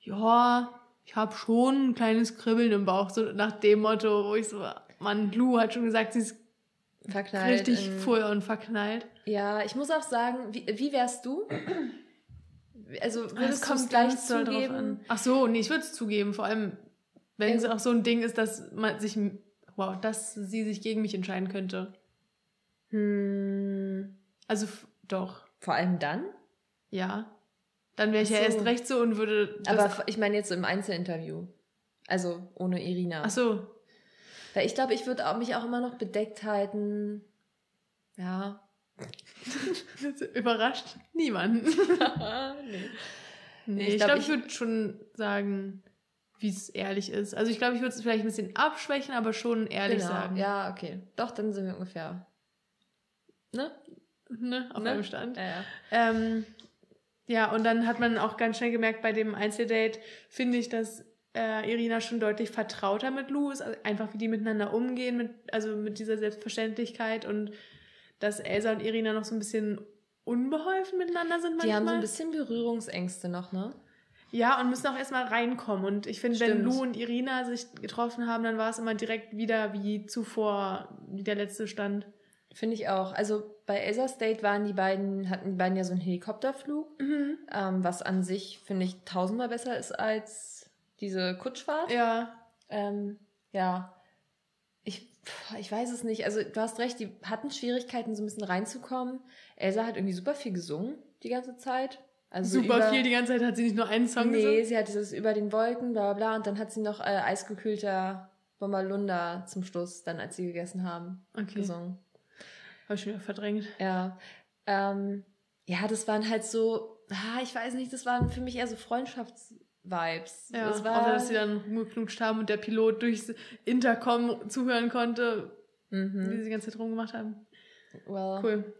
ja, ich habe schon ein kleines Kribbeln im Bauch, so nach dem Motto, wo ich so, Mann, Lou hat schon gesagt, sie ist verknallt richtig voll und verknallt. Ja, ich muss auch sagen, wie, wie wärst du? Also würdest du es gleich zugeben? Ach so, nee, ich würde es zugeben, vor allem wenn es auch so ein Ding ist, dass man sich, wow, dass sie sich gegen mich entscheiden könnte. Hm. Also doch. Vor allem dann? Ja. Dann wäre ich ja so. erst recht so und würde. Aber ich meine jetzt so im Einzelinterview. Also ohne Irina. ach so. Weil ich glaube, ich würde auch- mich auch immer noch bedeckt halten. Ja. Überrascht niemanden. nee. Nee, Ich ich glaub, glaube, ich, ich- würde schon sagen, wie es ehrlich ist. Also ich glaube, ich würde es vielleicht ein bisschen abschwächen, aber schon ehrlich genau. sagen. Ja, okay. Doch, dann sind wir ungefähr. Ne? Ne? Auf Ne? einem Stand. Ja, ja. Ähm, ja, und dann hat man auch ganz schnell gemerkt, bei dem Einzeldate finde ich, dass äh, Irina schon deutlich vertrauter mit Lou ist, also einfach wie die miteinander umgehen, mit, also mit dieser Selbstverständlichkeit und dass Elsa und Irina noch so ein bisschen unbeholfen miteinander sind manchmal. Die haben so ein bisschen Berührungsängste noch, ne? Ja, und müssen auch erstmal reinkommen. Und ich finde, wenn. Lou und Irina sich getroffen haben, dann war es immer direkt wieder wie zuvor, wie der letzte stand. Finde ich auch. Also bei Elsa's Date waren die beiden, hatten die beiden ja so einen Helikopterflug, ähm, was an sich, finde ich, tausendmal besser ist als diese Kutschfahrt. Ja, Ähm, ja. Ich, ich weiß es nicht. Also du hast recht, die hatten Schwierigkeiten, so ein bisschen reinzukommen. Elsa hat irgendwie super viel gesungen die ganze Zeit. Also super über, viel. Die ganze Zeit hat sie nicht nur einen Song Nee, gesungen. sie hat dieses über den Wolken, bla bla bla. Und dann hat sie noch äh, eisgekühlter Bombalunda zum Schluss, dann als sie gegessen haben, Okay, gesungen. Habe ich schon wieder verdrängt. Ja. Ähm, ja, das waren halt so, ah, ich weiß nicht, das waren für mich eher so Freundschaftsvibes. Ja, das war, außer dass sie dann rumgeknutscht haben und der Pilot durchs Intercom zuhören konnte, wie mhm. sie die ganze Zeit rumgemacht haben. well, Cool.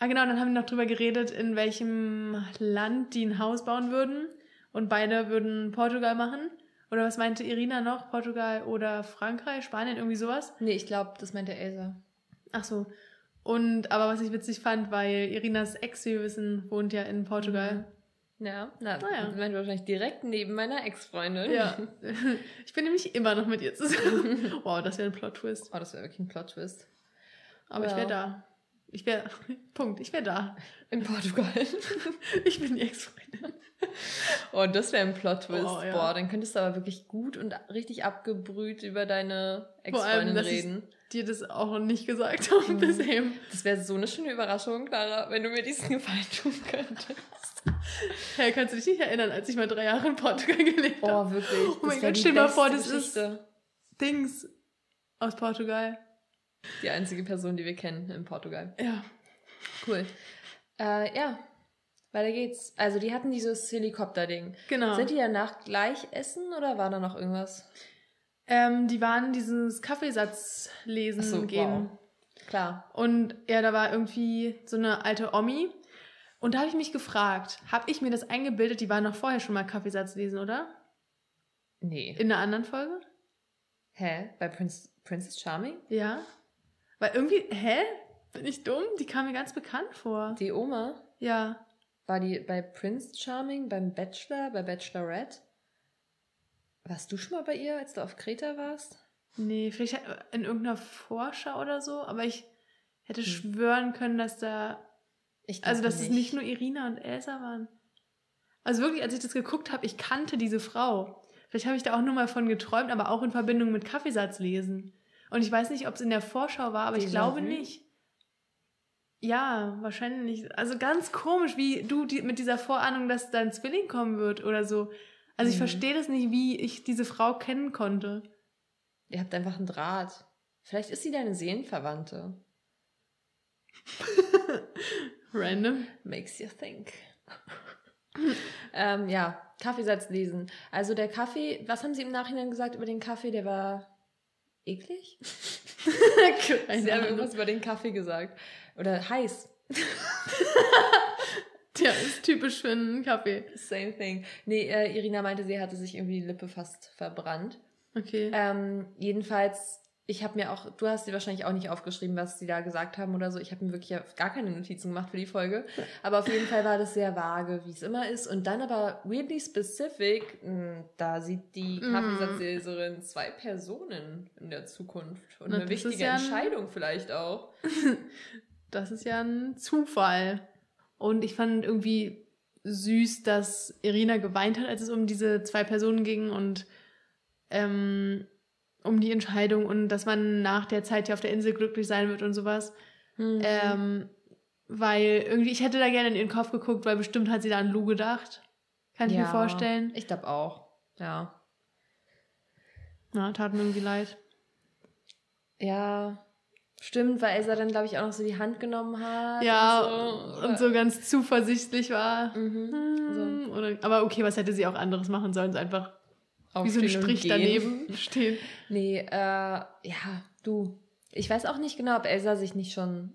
Ah, genau, dann haben wir noch drüber geredet, in welchem Land die ein Haus bauen würden. Und beide würden Portugal machen. Oder was meinte Irina noch? Portugal oder Frankreich, Spanien, irgendwie sowas? Nee, ich glaube, das meinte Elsa. Ach so. Und, aber was ich witzig fand, weil Irinas Ex, wir wissen, wohnt ja in Portugal. Ja, na, Naja. das meinte wahrscheinlich direkt neben meiner Ex-Freundin. Ja. Ich bin nämlich immer noch mit ihr zusammen. wow, das wäre ein Plot-Twist. Oh, das wäre wirklich ein Plot-Twist. Aber ich Well. wäre da. Ich wäre, Punkt, ich wäre da. In Portugal. Ich bin die Ex-Freundin. Oh, das wäre ein Plot-Twist. Oh, ja. Boah, dann könntest du aber wirklich gut und richtig abgebrüht über deine Ex-Freundin dass ich reden. Dir das auch nicht gesagt habe Mhm. bis eben. Das wäre so eine schöne Überraschung, Clara, wenn du mir diesen Gefallen tun könntest. Hey, kannst du dich nicht erinnern, als ich mal drei Jahre in Portugal gelebt habe? Oh, wirklich. Oh mein Gott, stell mal vor, das ist- Geschichte. Dings aus Portugal. Die einzige Person, die wir kennen in Portugal. Ja. Cool. Äh, ja, weiter geht's. Also, die hatten dieses Helikopter-Ding. Genau. Sind die danach gleich essen oder war da noch irgendwas? Ähm, die waren dieses Kaffeesatz lesen Ach so, gehen. wow. Klar. Und ja, da war irgendwie so eine alte Omi. Und da habe ich mich gefragt, habe ich mir das eingebildet, die waren noch vorher schon mal Kaffeesatz lesen, oder? Nee. In einer anderen Folge? Hä? Bei Prince, Princess Charming? Ja. Weil irgendwie, hä? Bin ich dumm? Die kam mir ganz bekannt vor. Die Oma? Ja. War die bei Prince Charming, beim Bachelor, bei Bachelorette? Warst du schon mal bei ihr, als du auf Kreta warst? Nee, vielleicht in irgendeiner Vorschau oder so, aber ich hätte Hm. schwören können, dass da Ich Also, dass es nicht nur Irina und Elsa waren. Also wirklich, als ich das geguckt habe, ich kannte diese Frau. Vielleicht habe ich da auch nur mal von geträumt, aber auch in Verbindung mit Kaffeesatz lesen. Und ich weiß nicht, ob es in der Vorschau war, aber ich Déjà glaube nicht. Ja, wahrscheinlich nicht. Also ganz komisch, wie du die, mit dieser Vorahnung, dass dein Zwilling kommen wird oder so. Also ich Mhm. verstehe das nicht, wie ich diese Frau kennen konnte. Ihr habt einfach einen Draht. Vielleicht ist sie deine Seelenverwandte. Random. Makes you think. ähm, ja, Kaffeesatz lesen. Also der Kaffee, was haben Sie im Nachhinein gesagt über den Kaffee? Der war eklig? Sie haben irgendwas über den Kaffee gesagt. Oder heiß. Tja, ist typisch für einen Kaffee. Same thing. Nee, äh, Irina meinte, sie hatte sich irgendwie die Lippe fast verbrannt. Okay. Ähm, jedenfalls, ich habe mir auch, du hast dir wahrscheinlich auch nicht aufgeschrieben, was sie da gesagt haben oder so. Ich habe mir wirklich ja gar keine Notizen gemacht für die Folge. Aber auf jeden Fall war das sehr vage, wie es immer ist. Und dann aber weirdly specific, mh, da sieht die Mhm. Kaffeesatzleserin zwei Personen in der Zukunft. Und Na, eine wichtige ja ein- Entscheidung vielleicht auch. Das ist ja ein Zufall. Und ich fand irgendwie süß, dass Irina geweint hat, als es um diese zwei Personen ging und ähm, um die Entscheidung und dass man nach der Zeit hier auf der Insel glücklich sein wird und sowas. Mhm. Ähm, weil irgendwie, ich hätte da gerne in ihren Kopf geguckt, weil bestimmt hat sie da an Lou gedacht. Kann ich ja, mir vorstellen. Ich glaube auch. Ja. Ja, tat mir irgendwie leid. Ja. Stimmt, weil Elsa dann, glaube ich, auch noch so die Hand genommen hat. Ja, und so, und so ganz zuversichtlich war. Mhm. Hm, Oder, aber okay, was hätte sie auch anderes machen sollen? So einfach wie so ein Strich daneben stehen. Nee, äh, ja, du. Ich weiß auch nicht genau, ob Elsa sich nicht schon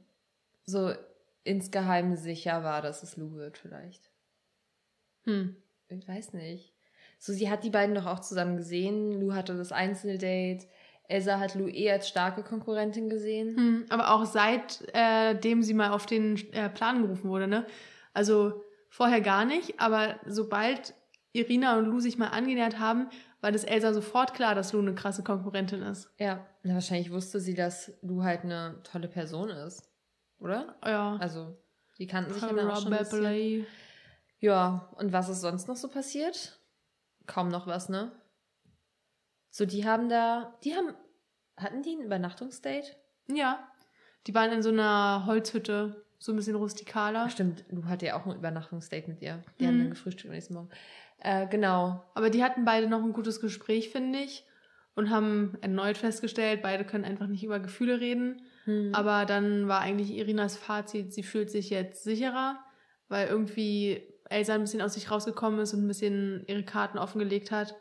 so insgeheim sicher war, dass es Lou wird, vielleicht. Hm. Ich weiß nicht. So, sie hat die beiden doch auch zusammen gesehen. Lou hatte das Einzeldate. Elsa hat Lou eh als starke Konkurrentin gesehen. Hm. Aber auch seitdem äh, sie mal auf den äh, Plan gerufen wurde, ne? Also vorher gar nicht, aber sobald Irina und Lou sich mal angenähert haben, war das Elsa sofort klar, dass Lou eine krasse Konkurrentin ist. Ja, na, wahrscheinlich wusste sie, dass Lou halt eine tolle Person ist. Oder? Ja. Also, die kannten sich ja dann auch schon ein bisschen. Ja, und was ist sonst noch so passiert? Kaum noch was, ne? So, die haben da, die haben, hatten die ein Übernachtungsdate? Ja. Die waren in so einer Holzhütte, so ein bisschen rustikaler. Stimmt, Lou hatte ja auch ein Übernachtungsdate mit ihr. Die Mhm. haben dann gefrühstückt am nächsten Morgen. Äh, genau. Aber die hatten beide noch ein gutes Gespräch, finde ich. Und haben erneut festgestellt, beide können einfach nicht über Gefühle reden. Hm. Aber dann war eigentlich Irinas Fazit, sie fühlt sich jetzt sicherer, weil irgendwie Elsa ein bisschen aus sich rausgekommen ist und ein bisschen ihre Karten offengelegt hat.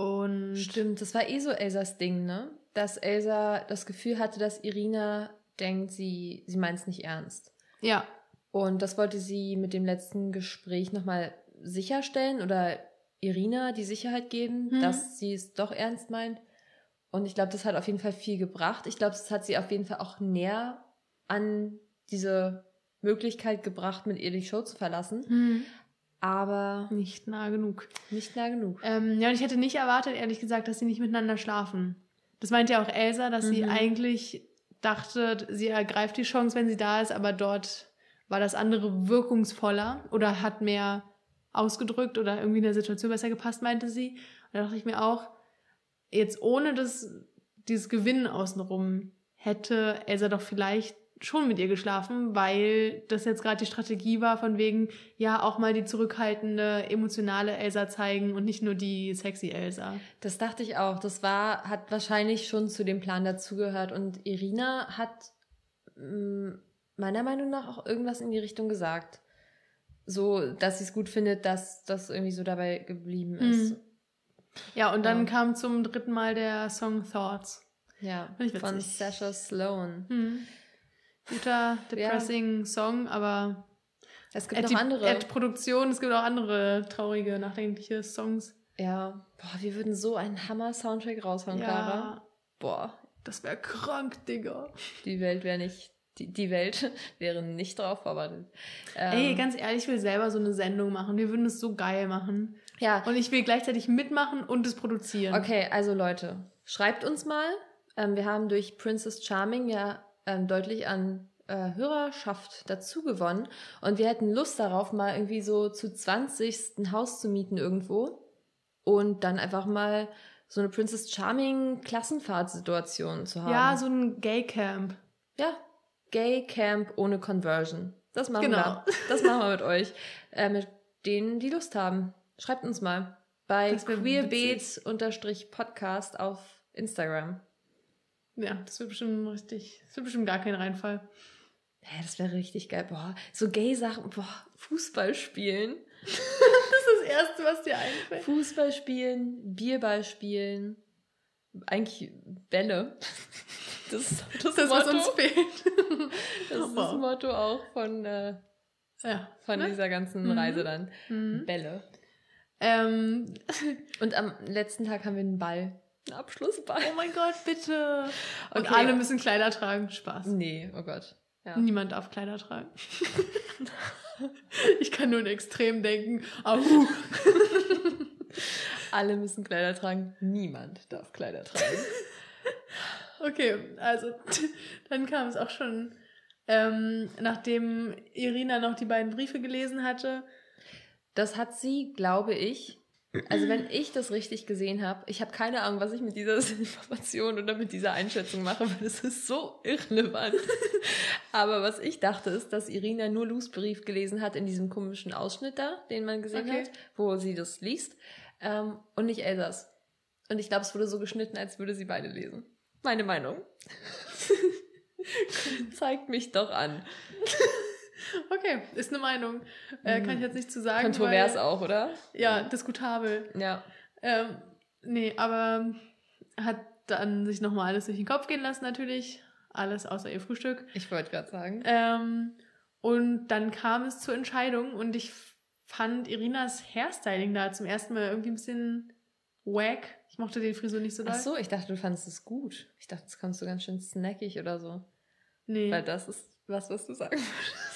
Und Stimmt, das war eh so Elsas Ding, ne? Dass Elsa das Gefühl hatte, dass Irina denkt, sie, sie meint es nicht ernst. ja, Und das wollte sie mit dem letzten Gespräch nochmal sicherstellen oder Irina die Sicherheit geben, Mhm. dass sie es doch ernst meint. Und ich glaube, das hat auf jeden Fall viel gebracht. Ich glaube, das hat sie auf jeden Fall auch näher an diese Möglichkeit gebracht, mit ihr die Show zu verlassen. hm, Aber nicht nah genug. nicht nah genug. Ähm, ja, und ich hätte nicht erwartet, ehrlich gesagt, dass sie nicht miteinander schlafen. Das meinte ja auch Elsa, dass sie Mhm. eigentlich dachte, sie ergreift die Chance, wenn sie da ist, aber dort war das andere wirkungsvoller oder hat mehr ausgedrückt oder irgendwie in der Situation besser gepasst, meinte sie. Und da dachte ich mir auch, jetzt ohne das, dieses Gewinnen außenrum hätte Elsa doch vielleicht schon mit ihr geschlafen, weil das jetzt gerade die Strategie war von wegen, ja, auch mal die zurückhaltende, emotionale Elsa zeigen und nicht nur die sexy Elsa. Das dachte ich auch. Das war, hat wahrscheinlich schon zu dem Plan dazugehört. Und Irina hat mh, meiner Meinung nach auch irgendwas in die Richtung gesagt. So, dass sie es gut findet, dass das irgendwie so dabei geblieben ist. Mhm. Ja, und dann Ja. kam zum dritten Mal der Song Thoughts. Ja, von. Sasha Sloan. Hm. Guter, depressing Song, aber Es gibt die- andere. at Produktion, es gibt auch andere traurige, nachdenkliche Songs. ja, boah, wir würden so einen Hammer-Soundtrack raushauen, Clara. Ja, Boah, das wäre krank, Digga. die Welt wäre nicht, die, die Welt wäre nicht darauf vorbereitet. Ähm, Ey, ganz ehrlich, ich will selber so eine Sendung machen. Wir würden es so geil machen. ja, Und ich will gleichzeitig mitmachen und es produzieren. Okay, also Leute, schreibt uns mal. Ähm, wir haben durch Princess Charming ja ähm, deutlich an äh, Hörerschaft dazu gewonnen. Und wir hätten Lust darauf, mal irgendwie so zu 20. ein Haus zu mieten irgendwo. Und dann einfach mal so eine Princess Charming Klassenfahrtsituation zu haben. Ja, so ein Gay-Camp. Ja, Gay Camp ohne Conversion. Das machen Genau. wir. Das machen wir mit euch. Äh, mit denen, die Lust haben. Schreibt uns mal bei queerbeats-podcast auf Instagram. Ja, das wird bestimmt richtig, das wird bestimmt gar kein Reinfall. Hä, das wäre richtig geil. Boah, so Gay-Sachen. Boah, Fußball spielen. Das ist das Erste, was dir einfällt. Fußball spielen, Bierball spielen. Eigentlich Bälle. Das ist das, Das was uns fehlt. Das ist das Motto auch von, äh, Ja. von ne? dieser ganzen Mhm. Reise dann. Mhm. Bälle. Ähm, Und am letzten Tag haben wir einen Ball. Einen Abschlussball. oh mein Gott, bitte. Und Okay. alle müssen Kleider tragen. Spaß. Nee, oh Gott. Ja. Niemand darf Kleider tragen. ich kann nur in Extrem denken. Au. Alle müssen Kleider tragen. Niemand darf Kleider tragen. Okay, also dann kam es auch schon, ähm, nachdem Irina noch die beiden Briefe gelesen hatte. Das hat sie, glaube ich, Also wenn ich das richtig gesehen habe, ich habe keine Ahnung, was ich mit dieser Information oder mit dieser Einschätzung mache, weil es ist so irrelevant. Aber was ich dachte, ist, dass Irina nur Lus Brief gelesen hat in diesem komischen Ausschnitt da, den man gesehen Okay. hat, wo sie das liest, ähm, und nicht Elsas. Und ich glaube, es wurde so geschnitten, als würde sie beide lesen. Meine Meinung. Zeigt mich doch an. Okay, ist eine Meinung. Äh, kann ich jetzt nicht zu sagen. Kontrovers weil, auch, oder? Ja, diskutabel. Ja. Ähm, nee, aber hat dann sich nochmal alles durch den Kopf gehen lassen natürlich. Alles außer ihr Frühstück. Ich wollte gerade sagen. Ähm, und dann kam es zur Entscheidung und ich fand Irinas Hairstyling da zum ersten Mal irgendwie ein bisschen wack. Ich mochte den Frisur nicht so doll. Ach so, ich dachte, du fandest es gut. Ich dachte, es kommst du ganz schön snackig oder so. Nee. Weil das ist was, was du sagen würdest.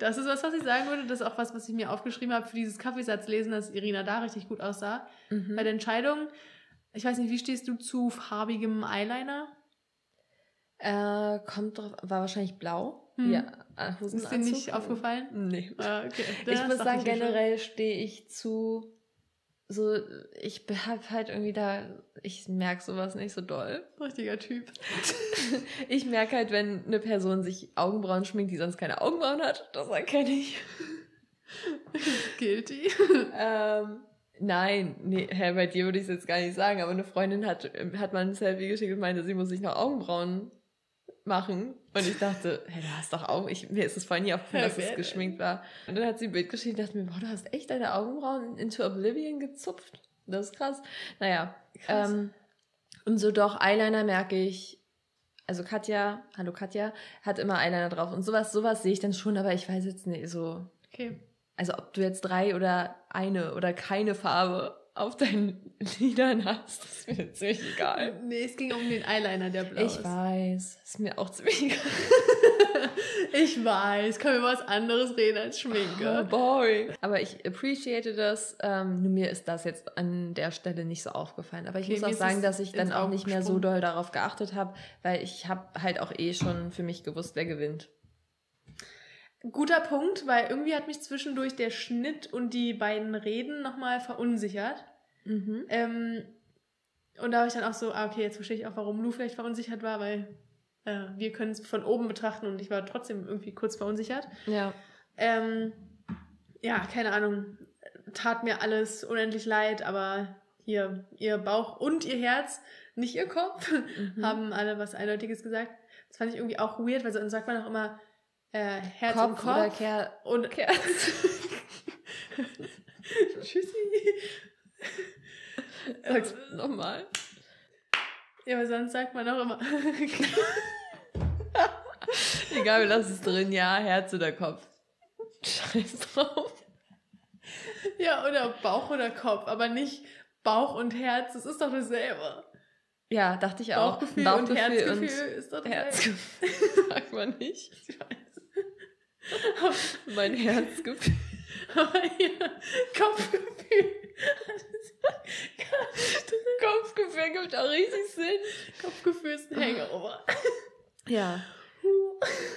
Das ist was, was ich sagen würde. Das ist auch was, was ich mir aufgeschrieben habe für dieses Kaffeesatzlesen, dass Irina da richtig gut aussah. Mhm. Bei der Entscheidung, ich weiß nicht, wie stehst du zu farbigem Eyeliner? Äh, kommt drauf, war wahrscheinlich blau. Hm. Ja, äh, Ist dir Hosenanzug. nicht aufgefallen? Nee. Ah, okay. Ich muss sagen, generell stehe ich zu so, ich hab halt irgendwie da, ich merke sowas nicht so doll. Richtiger Typ. Ich merke halt, wenn eine Person sich Augenbrauen schminkt, die sonst keine Augenbrauen hat, das erkenne ich. Guilty. ähm, nein, nee, hä, bei dir würde ich es jetzt gar nicht sagen, aber eine Freundin hat, hat mal ein Selfie geschickt und meinte, sie muss sich noch Augenbrauen machen. Und ich dachte, hä, du hast doch Augen. Ich, mir ist es vorhin nie aufgefallen, dass es geschminkt war. Und dann hat sie ein Bild geschickt und dachte mir, boah, du hast echt deine Augenbrauen into Oblivion gezupft. Das ist krass. Naja. Krass. Ähm, und so doch, Eyeliner merke ich. Also Katja, hallo Katja, hat immer Eyeliner drauf. Und sowas, sowas sehe ich dann schon, aber ich weiß jetzt nicht so. Okay. Also ob du jetzt drei oder eine oder keine Farbe auf deinen Lidern hast, ist mir ziemlich egal. Nee, es ging um den Eyeliner, der blau Ich ist. weiß, ist mir auch ziemlich egal. Ich weiß, können wir über was anderes reden als Oh Schminke. boy. Aber ich appreciate das. Ähm, nur mir ist das jetzt an der Stelle nicht so aufgefallen. Aber ich Okay, muss auch sagen, dass ich dann auch nicht mehr so doll darauf geachtet habe, weil ich habe halt auch eh schon für mich gewusst, wer gewinnt. Guter Punkt, weil irgendwie hat mich zwischendurch der Schnitt und die beiden Reden nochmal verunsichert. Mhm. Ähm, und da war ich dann auch so, ah, okay, jetzt verstehe ich auch, warum Lou vielleicht verunsichert war, weil äh, wir können es von oben betrachten und ich war trotzdem irgendwie kurz verunsichert. Ja. Ähm, ja, keine Ahnung. Tat mir alles unendlich leid, aber hier, ihr Bauch und ihr Herz, nicht ihr Kopf, Mhm. haben alle was Eindeutiges gesagt. Das fand ich irgendwie auch weird, weil sonst sagt man auch immer äh, Herz Kopf, und Kopf. oder Ker und Kerz. Tschüssi. Sag's nochmal. Ja, aber sonst sagt man auch immer. Egal, wir lassen es drin. Ja, Herz oder Kopf. Scheiß drauf. ja, oder Bauch oder Kopf, aber nicht Bauch und Herz. Das ist doch dasselbe. Ja, dachte ich auch. Bauchgefühl, Bauchgefühl und Herzgefühl ist doch und dasselbe. Herz. Sagt man nicht. Ich weiß. Mein Herzgefühl. Aber ja, Kopfgefühl. Kopfgefühl gibt auch richtig Sinn. Kopfgefühl ist ein Hangover. Ja,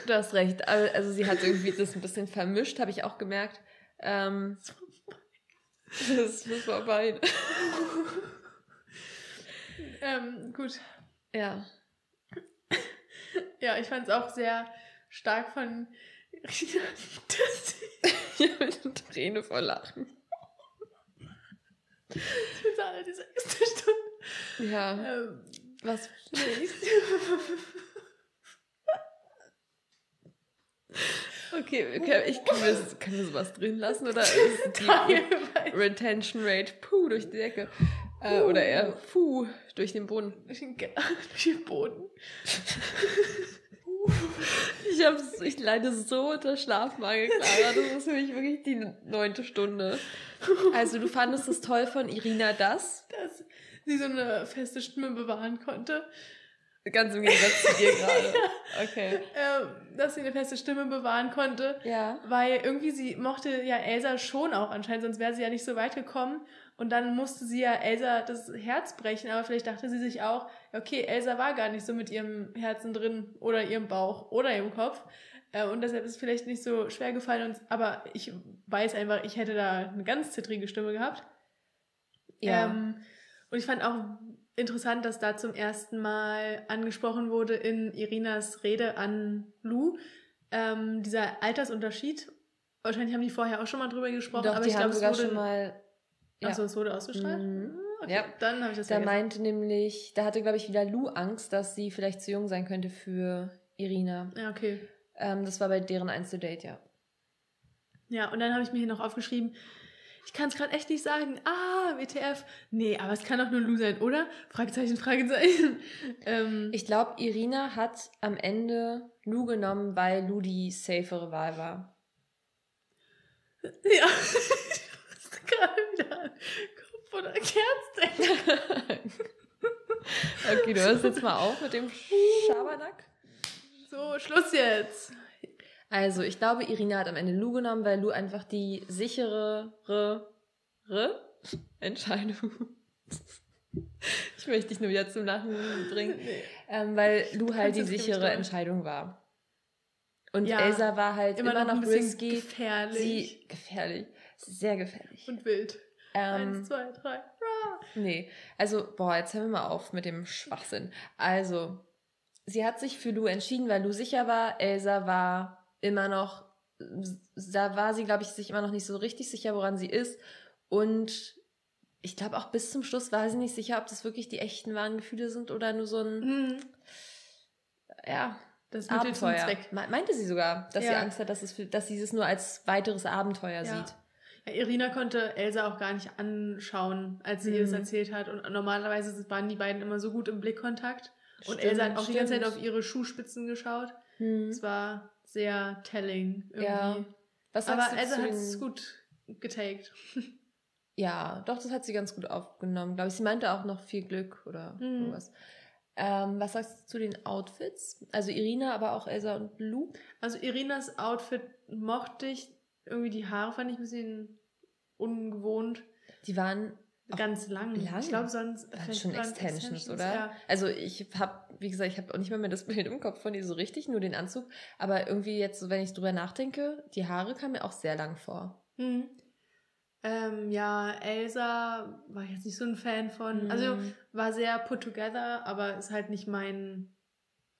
du hast recht. Also sie hat irgendwie das ein bisschen vermischt, habe ich auch gemerkt. Ähm, das ist vorbei. ähm, gut. Ja. Ja, ich fand es auch sehr stark von Ich habe eine Träne vor Lachen. für alle diese erste Stunde. Ja. Ähm, Was Okay, okay ich, können, wir, können wir sowas drin lassen oder ist die Retention Rate puh durch die Decke? Äh, oder eher puh durch den Boden. durch den, Ge- durch den Boden. Ich, hab's, ich leide so unter Schlafmangel, Clara. Das ist für mich wirklich die neunte Stunde. Also du fandest es toll von Irina das? Dass sie so eine feste Stimme bewahren konnte. Ganz im Gegensatz zu dir gerade. Okay. Ähm, dass sie eine feste Stimme bewahren konnte. Ja. Weil irgendwie sie mochte ja Elsa schon auch anscheinend, sonst wäre sie ja nicht so weit gekommen. Und dann musste sie ja Elsa das Herz brechen, aber vielleicht dachte sie sich auch, okay, Elsa war gar nicht so mit ihrem Herzen drin oder ihrem Bauch oder ihrem Kopf. Äh, Und deshalb ist es vielleicht nicht so schwer gefallen. Und, aber ich weiß einfach, ich hätte da eine ganz zittrige Stimme gehabt. Ja. Ähm, und ich fand auch interessant, dass da zum ersten Mal angesprochen wurde in Irinas Rede an Lou, ähm, dieser Altersunterschied. Wahrscheinlich haben die vorher auch schon mal drüber gesprochen, Doch, aber ich glaube, es wurde schon mal. Ja. Achso, es wurde ausgestrahlt. Mhm. Okay, ja. Dann habe ich das Da vergessen. meinte nämlich, da hatte, glaube ich, wieder Lou Angst, dass sie vielleicht zu jung sein könnte für Irina. Ja, okay. Ähm, das war bei deren Einzeldate, ja. Ja, und dann habe ich mir hier noch aufgeschrieben, ich kann es gerade echt nicht sagen. Ah, WTF. Nee, aber es kann doch nur Lou sein, oder? Fragezeichen, Fragezeichen. ähm, ich glaube, Irina hat am Ende Lou genommen, weil Lou die safere Wahl war. Ja, ich musste gerade wieder an Kopf oder Kerz okay, du hörst jetzt mal auf mit dem Schabernack. So, Schluss jetzt. Also, ich glaube, Irina hat am Ende Lou genommen, weil Lou einfach die sichere Entscheidung. ich möchte dich nur wieder zum Lachen bringen. Nee. Ähm, weil Lou halt die sichere Entscheidung war. Und ja, Elsa war halt immer, immer noch, noch risky. Gefährlich. Sie, gefährlich. Sehr gefährlich. Und wild. Ähm, Eins, zwei, drei. Rah. Nee, also, boah, jetzt hören wir mal auf mit dem Schwachsinn. Also, sie hat sich für Lou entschieden, weil Lou sicher war. Elsa war immer noch, da war sie, glaube ich, sich immer noch nicht so richtig sicher, woran sie ist. Und ich glaube auch bis zum Schluss war sie nicht sicher, ob das wirklich die echten wahren Gefühle sind oder nur so ein, mhm. ja, das Abenteuer. Meinte sie sogar, dass ja. sie Angst hat, dass, es, dass sie es nur als weiteres Abenteuer ja. sieht. Irina konnte Elsa auch gar nicht anschauen, als sie mhm. ihr das erzählt hat. Und normalerweise waren die beiden immer so gut im Blickkontakt. Und stimmt, Elsa hat auch stimmt. die ganze Zeit auf ihre Schuhspitzen geschaut. Mhm. Es war sehr telling irgendwie. Ja. Was Aber Elsa hat es gut getaked. Ja, doch, das hat sie ganz gut aufgenommen, glaube ich. Sie meinte auch noch viel Glück oder mhm. irgendwas. Ähm, was sagst du zu den Outfits? Also Irina, aber auch Elsa und Lou? Also Irinas Outfit mochte ich. Irgendwie die Haare fand ich ein bisschen ungewohnt. Die waren ganz lang. lang. Ich glaube sonst schon Extensions, Extensions, oder? Ja. Also ich habe, wie gesagt, ich habe auch nicht mal mehr das Bild im Kopf von ihr so richtig, nur den Anzug. Aber irgendwie jetzt, wenn ich drüber nachdenke, die Haare kamen mir auch sehr lang vor. Mhm. Ähm, ja, Elsa war ich jetzt nicht so ein Fan von. Mhm. Also war sehr put together, aber ist halt nicht mein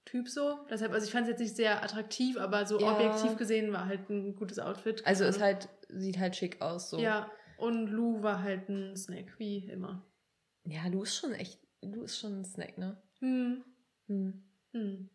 Typ so. Deshalb, also ich fand es jetzt nicht sehr attraktiv, aber so ja. objektiv gesehen war halt ein gutes Outfit. Also ist halt, sieht halt schick aus so. Ja, und Lou war halt ein Snack, wie immer. Ja, Lou ist schon echt, Lou ist schon ein Snack, ne? Hm. Hm. Hm.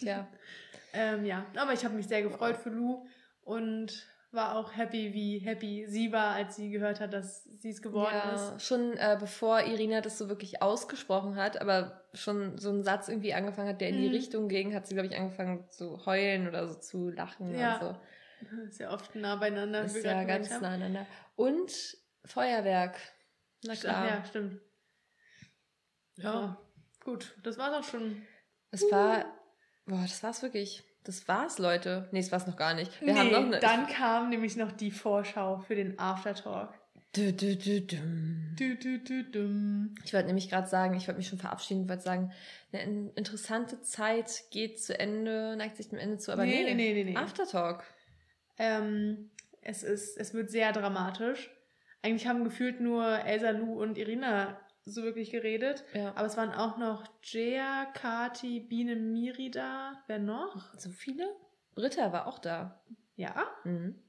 Ja. ähm, ja, aber ich habe mich sehr gefreut für Lou und war auch happy, wie happy sie war, als sie gehört hat, dass sie es geworden ja, ist. Schon äh, bevor Irina das so wirklich ausgesprochen hat, aber schon so ein Satz irgendwie angefangen hat, der in die mhm. Richtung ging, hat sie, glaube ich, angefangen zu heulen oder so zu lachen ja. und so. Ist ja oft nah beieinander. Ist ja ganz nah beieinander. Und Feuerwerk. Na klar. Ach ja, stimmt. Ja, ja. gut. Das war doch schon. Es war, boah, das war's wirklich. Das war's, Leute. Nee, das war's noch gar nicht. Wir nee, haben noch eine, dann kam nämlich noch die Vorschau für den Aftertalk. Du, du, du, dum. Du, du, du, dum. Ich wollte nämlich gerade sagen, ich wollte mich schon verabschieden, ich wollte sagen, eine interessante Zeit geht zu Ende, neigt sich dem Ende zu, aber nee, nee, nee, nee, nee. Aftertalk. Ähm, es ist, es wird sehr dramatisch. Eigentlich haben gefühlt nur Elsa, Lou und Irina so wirklich geredet. Ja. Aber es waren auch noch Jea, Kati, Biene, Miri da. Wer noch? So viele? Britta war auch da. Ja? Mhm.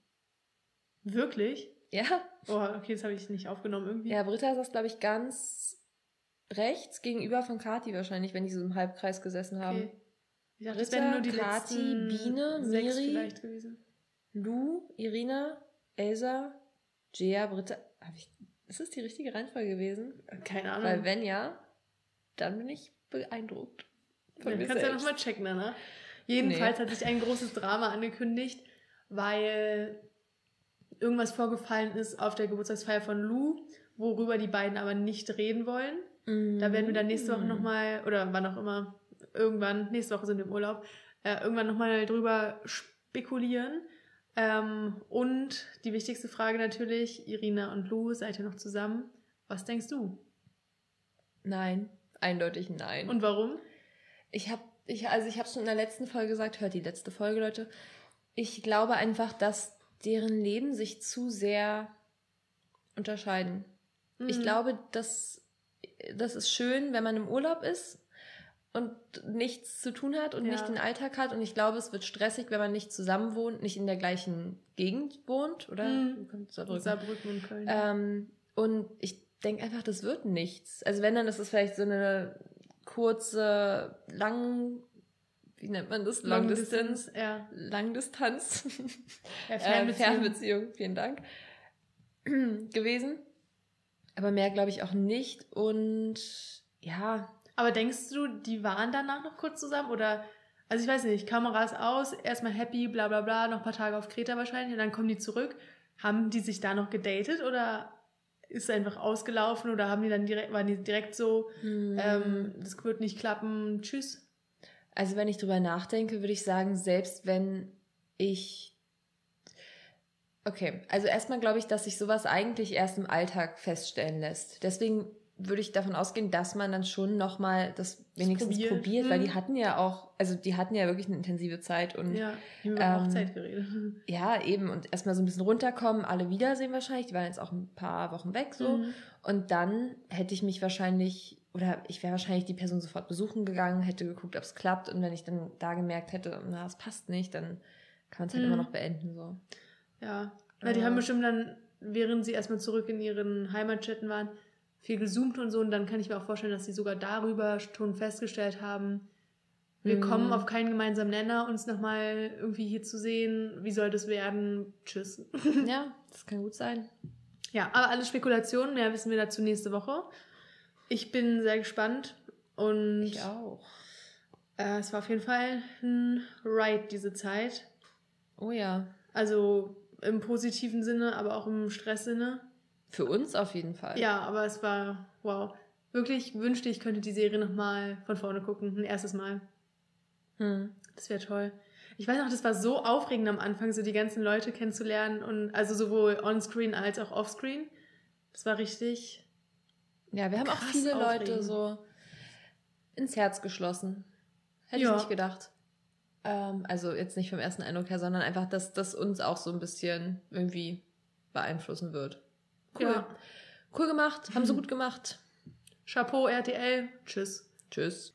Wirklich? Ja. Oh, okay, das habe ich nicht aufgenommen irgendwie. Ja, Britta saß, glaube ich, ganz rechts gegenüber von Kati wahrscheinlich, wenn die so im Halbkreis gesessen haben. Okay. Ich dachte, Britta, nur die Kati, Biene, Miri, vielleicht gewesen. Lou, Irina, Elsa, Jea, Britta. Hab ich ist das die richtige Reihenfolge gewesen? Keine Ahnung. Weil wenn ja, dann bin ich beeindruckt. Von ja, mir kannst du ja nochmal checken, ne? Jedenfalls nee. hat sich ein großes Drama angekündigt, weil irgendwas vorgefallen ist auf der Geburtstagsfeier von Lou, worüber die beiden aber nicht reden wollen. Mm. Da werden wir dann nächste Woche nochmal, oder wann auch immer, irgendwann, nächste Woche sind wir im Urlaub, äh, irgendwann nochmal drüber spekulieren. Ähm, und die wichtigste Frage natürlich, Irina und Lou, seid ihr noch zusammen? Was denkst du? Nein, eindeutig nein. Und warum? Ich habe, ich, also ich habe schon in der letzten Folge gesagt, hört die letzte Folge, Leute. Ich glaube einfach, dass deren Leben sich zu sehr unterscheiden. Ich Mhm. glaube, das, das ist schön, wenn man im Urlaub ist und nichts zu tun hat und Ja. nicht den Alltag hat. Und ich glaube, es wird stressig, wenn man nicht zusammen wohnt, nicht in der gleichen Gegend wohnt, oder? Mhm. Saarbrücken. Saarbrücken und Köln. Ähm, und ich denke einfach, das wird nichts. Also wenn, dann ist es vielleicht so eine kurze, lang, wie nennt man das? Long, Distance. Ja. Langdistanz. ja äh, Fernbeziehung. Fernbeziehung, vielen Dank. gewesen. Aber mehr glaube ich auch nicht. Und ja, Aber denkst du, die waren danach noch kurz zusammen? Oder, also ich weiß nicht, Kameras aus, erstmal happy, bla bla bla, noch ein paar Tage auf Kreta wahrscheinlich und dann kommen die zurück. Haben die sich da noch gedatet oder ist es einfach ausgelaufen oder haben die dann direkt, waren die direkt so, hm, ähm, das wird nicht klappen, tschüss? also wenn ich drüber nachdenke, würde ich sagen, selbst wenn ich. Okay, also erstmal glaube ich, dass sich sowas eigentlich erst im Alltag feststellen lässt. Deswegen würde ich davon ausgehen, dass man dann schon nochmal das wenigstens probiert. probiert, weil Mhm. die hatten ja auch, also die hatten ja wirklich eine intensive Zeit und Ja, ich habe über ähm, Hochzeit geredet. Ja, eben. Und erstmal so ein bisschen runterkommen, alle wiedersehen wahrscheinlich. Die waren jetzt auch ein paar Wochen weg so. Mhm. Und dann hätte ich mich wahrscheinlich, oder ich wäre wahrscheinlich die Person sofort besuchen gegangen, hätte geguckt, ob es klappt. Und wenn ich dann da gemerkt hätte, na, es passt nicht, dann kann man es halt Mhm. immer noch beenden. So. Ja. Na, die Äh. haben bestimmt dann, während sie erstmal zurück in ihren Heimatstädten waren, viel gezoomt und so. Und dann kann ich mir auch vorstellen, dass sie sogar darüber schon festgestellt haben, wir Mhm. kommen auf keinen gemeinsamen Nenner, uns nochmal irgendwie hier zu sehen. Wie soll das werden? Tschüss. ja, das kann gut sein. Ja, aber alles Spekulationen. Mehr wissen wir dazu nächste Woche. Ich bin sehr gespannt. Und Ich auch. äh, es war auf jeden Fall ein Ride diese Zeit. Oh ja. Also im positiven Sinne, aber auch im Stresssinne. Für uns auf jeden Fall. Ja, aber es war, wow. Wirklich wünschte ich, könnte die Serie nochmal von vorne gucken. Ein erstes Mal. Hm. Das wäre toll. Ich weiß noch, das war so aufregend am Anfang, so die ganzen Leute kennenzulernen und also sowohl onscreen als auch offscreen. Das war richtig. Ja, wir haben auch viele Leute aufregend. so ins Herz geschlossen. Hätte Ja. ich nicht gedacht. Ähm, also jetzt nicht vom ersten Eindruck her, sondern einfach, dass das uns auch so ein bisschen irgendwie beeinflussen wird. Cool. Ja. Cool gemacht, haben sie gut gemacht. Chapeau RTL. Tschüss. Tschüss.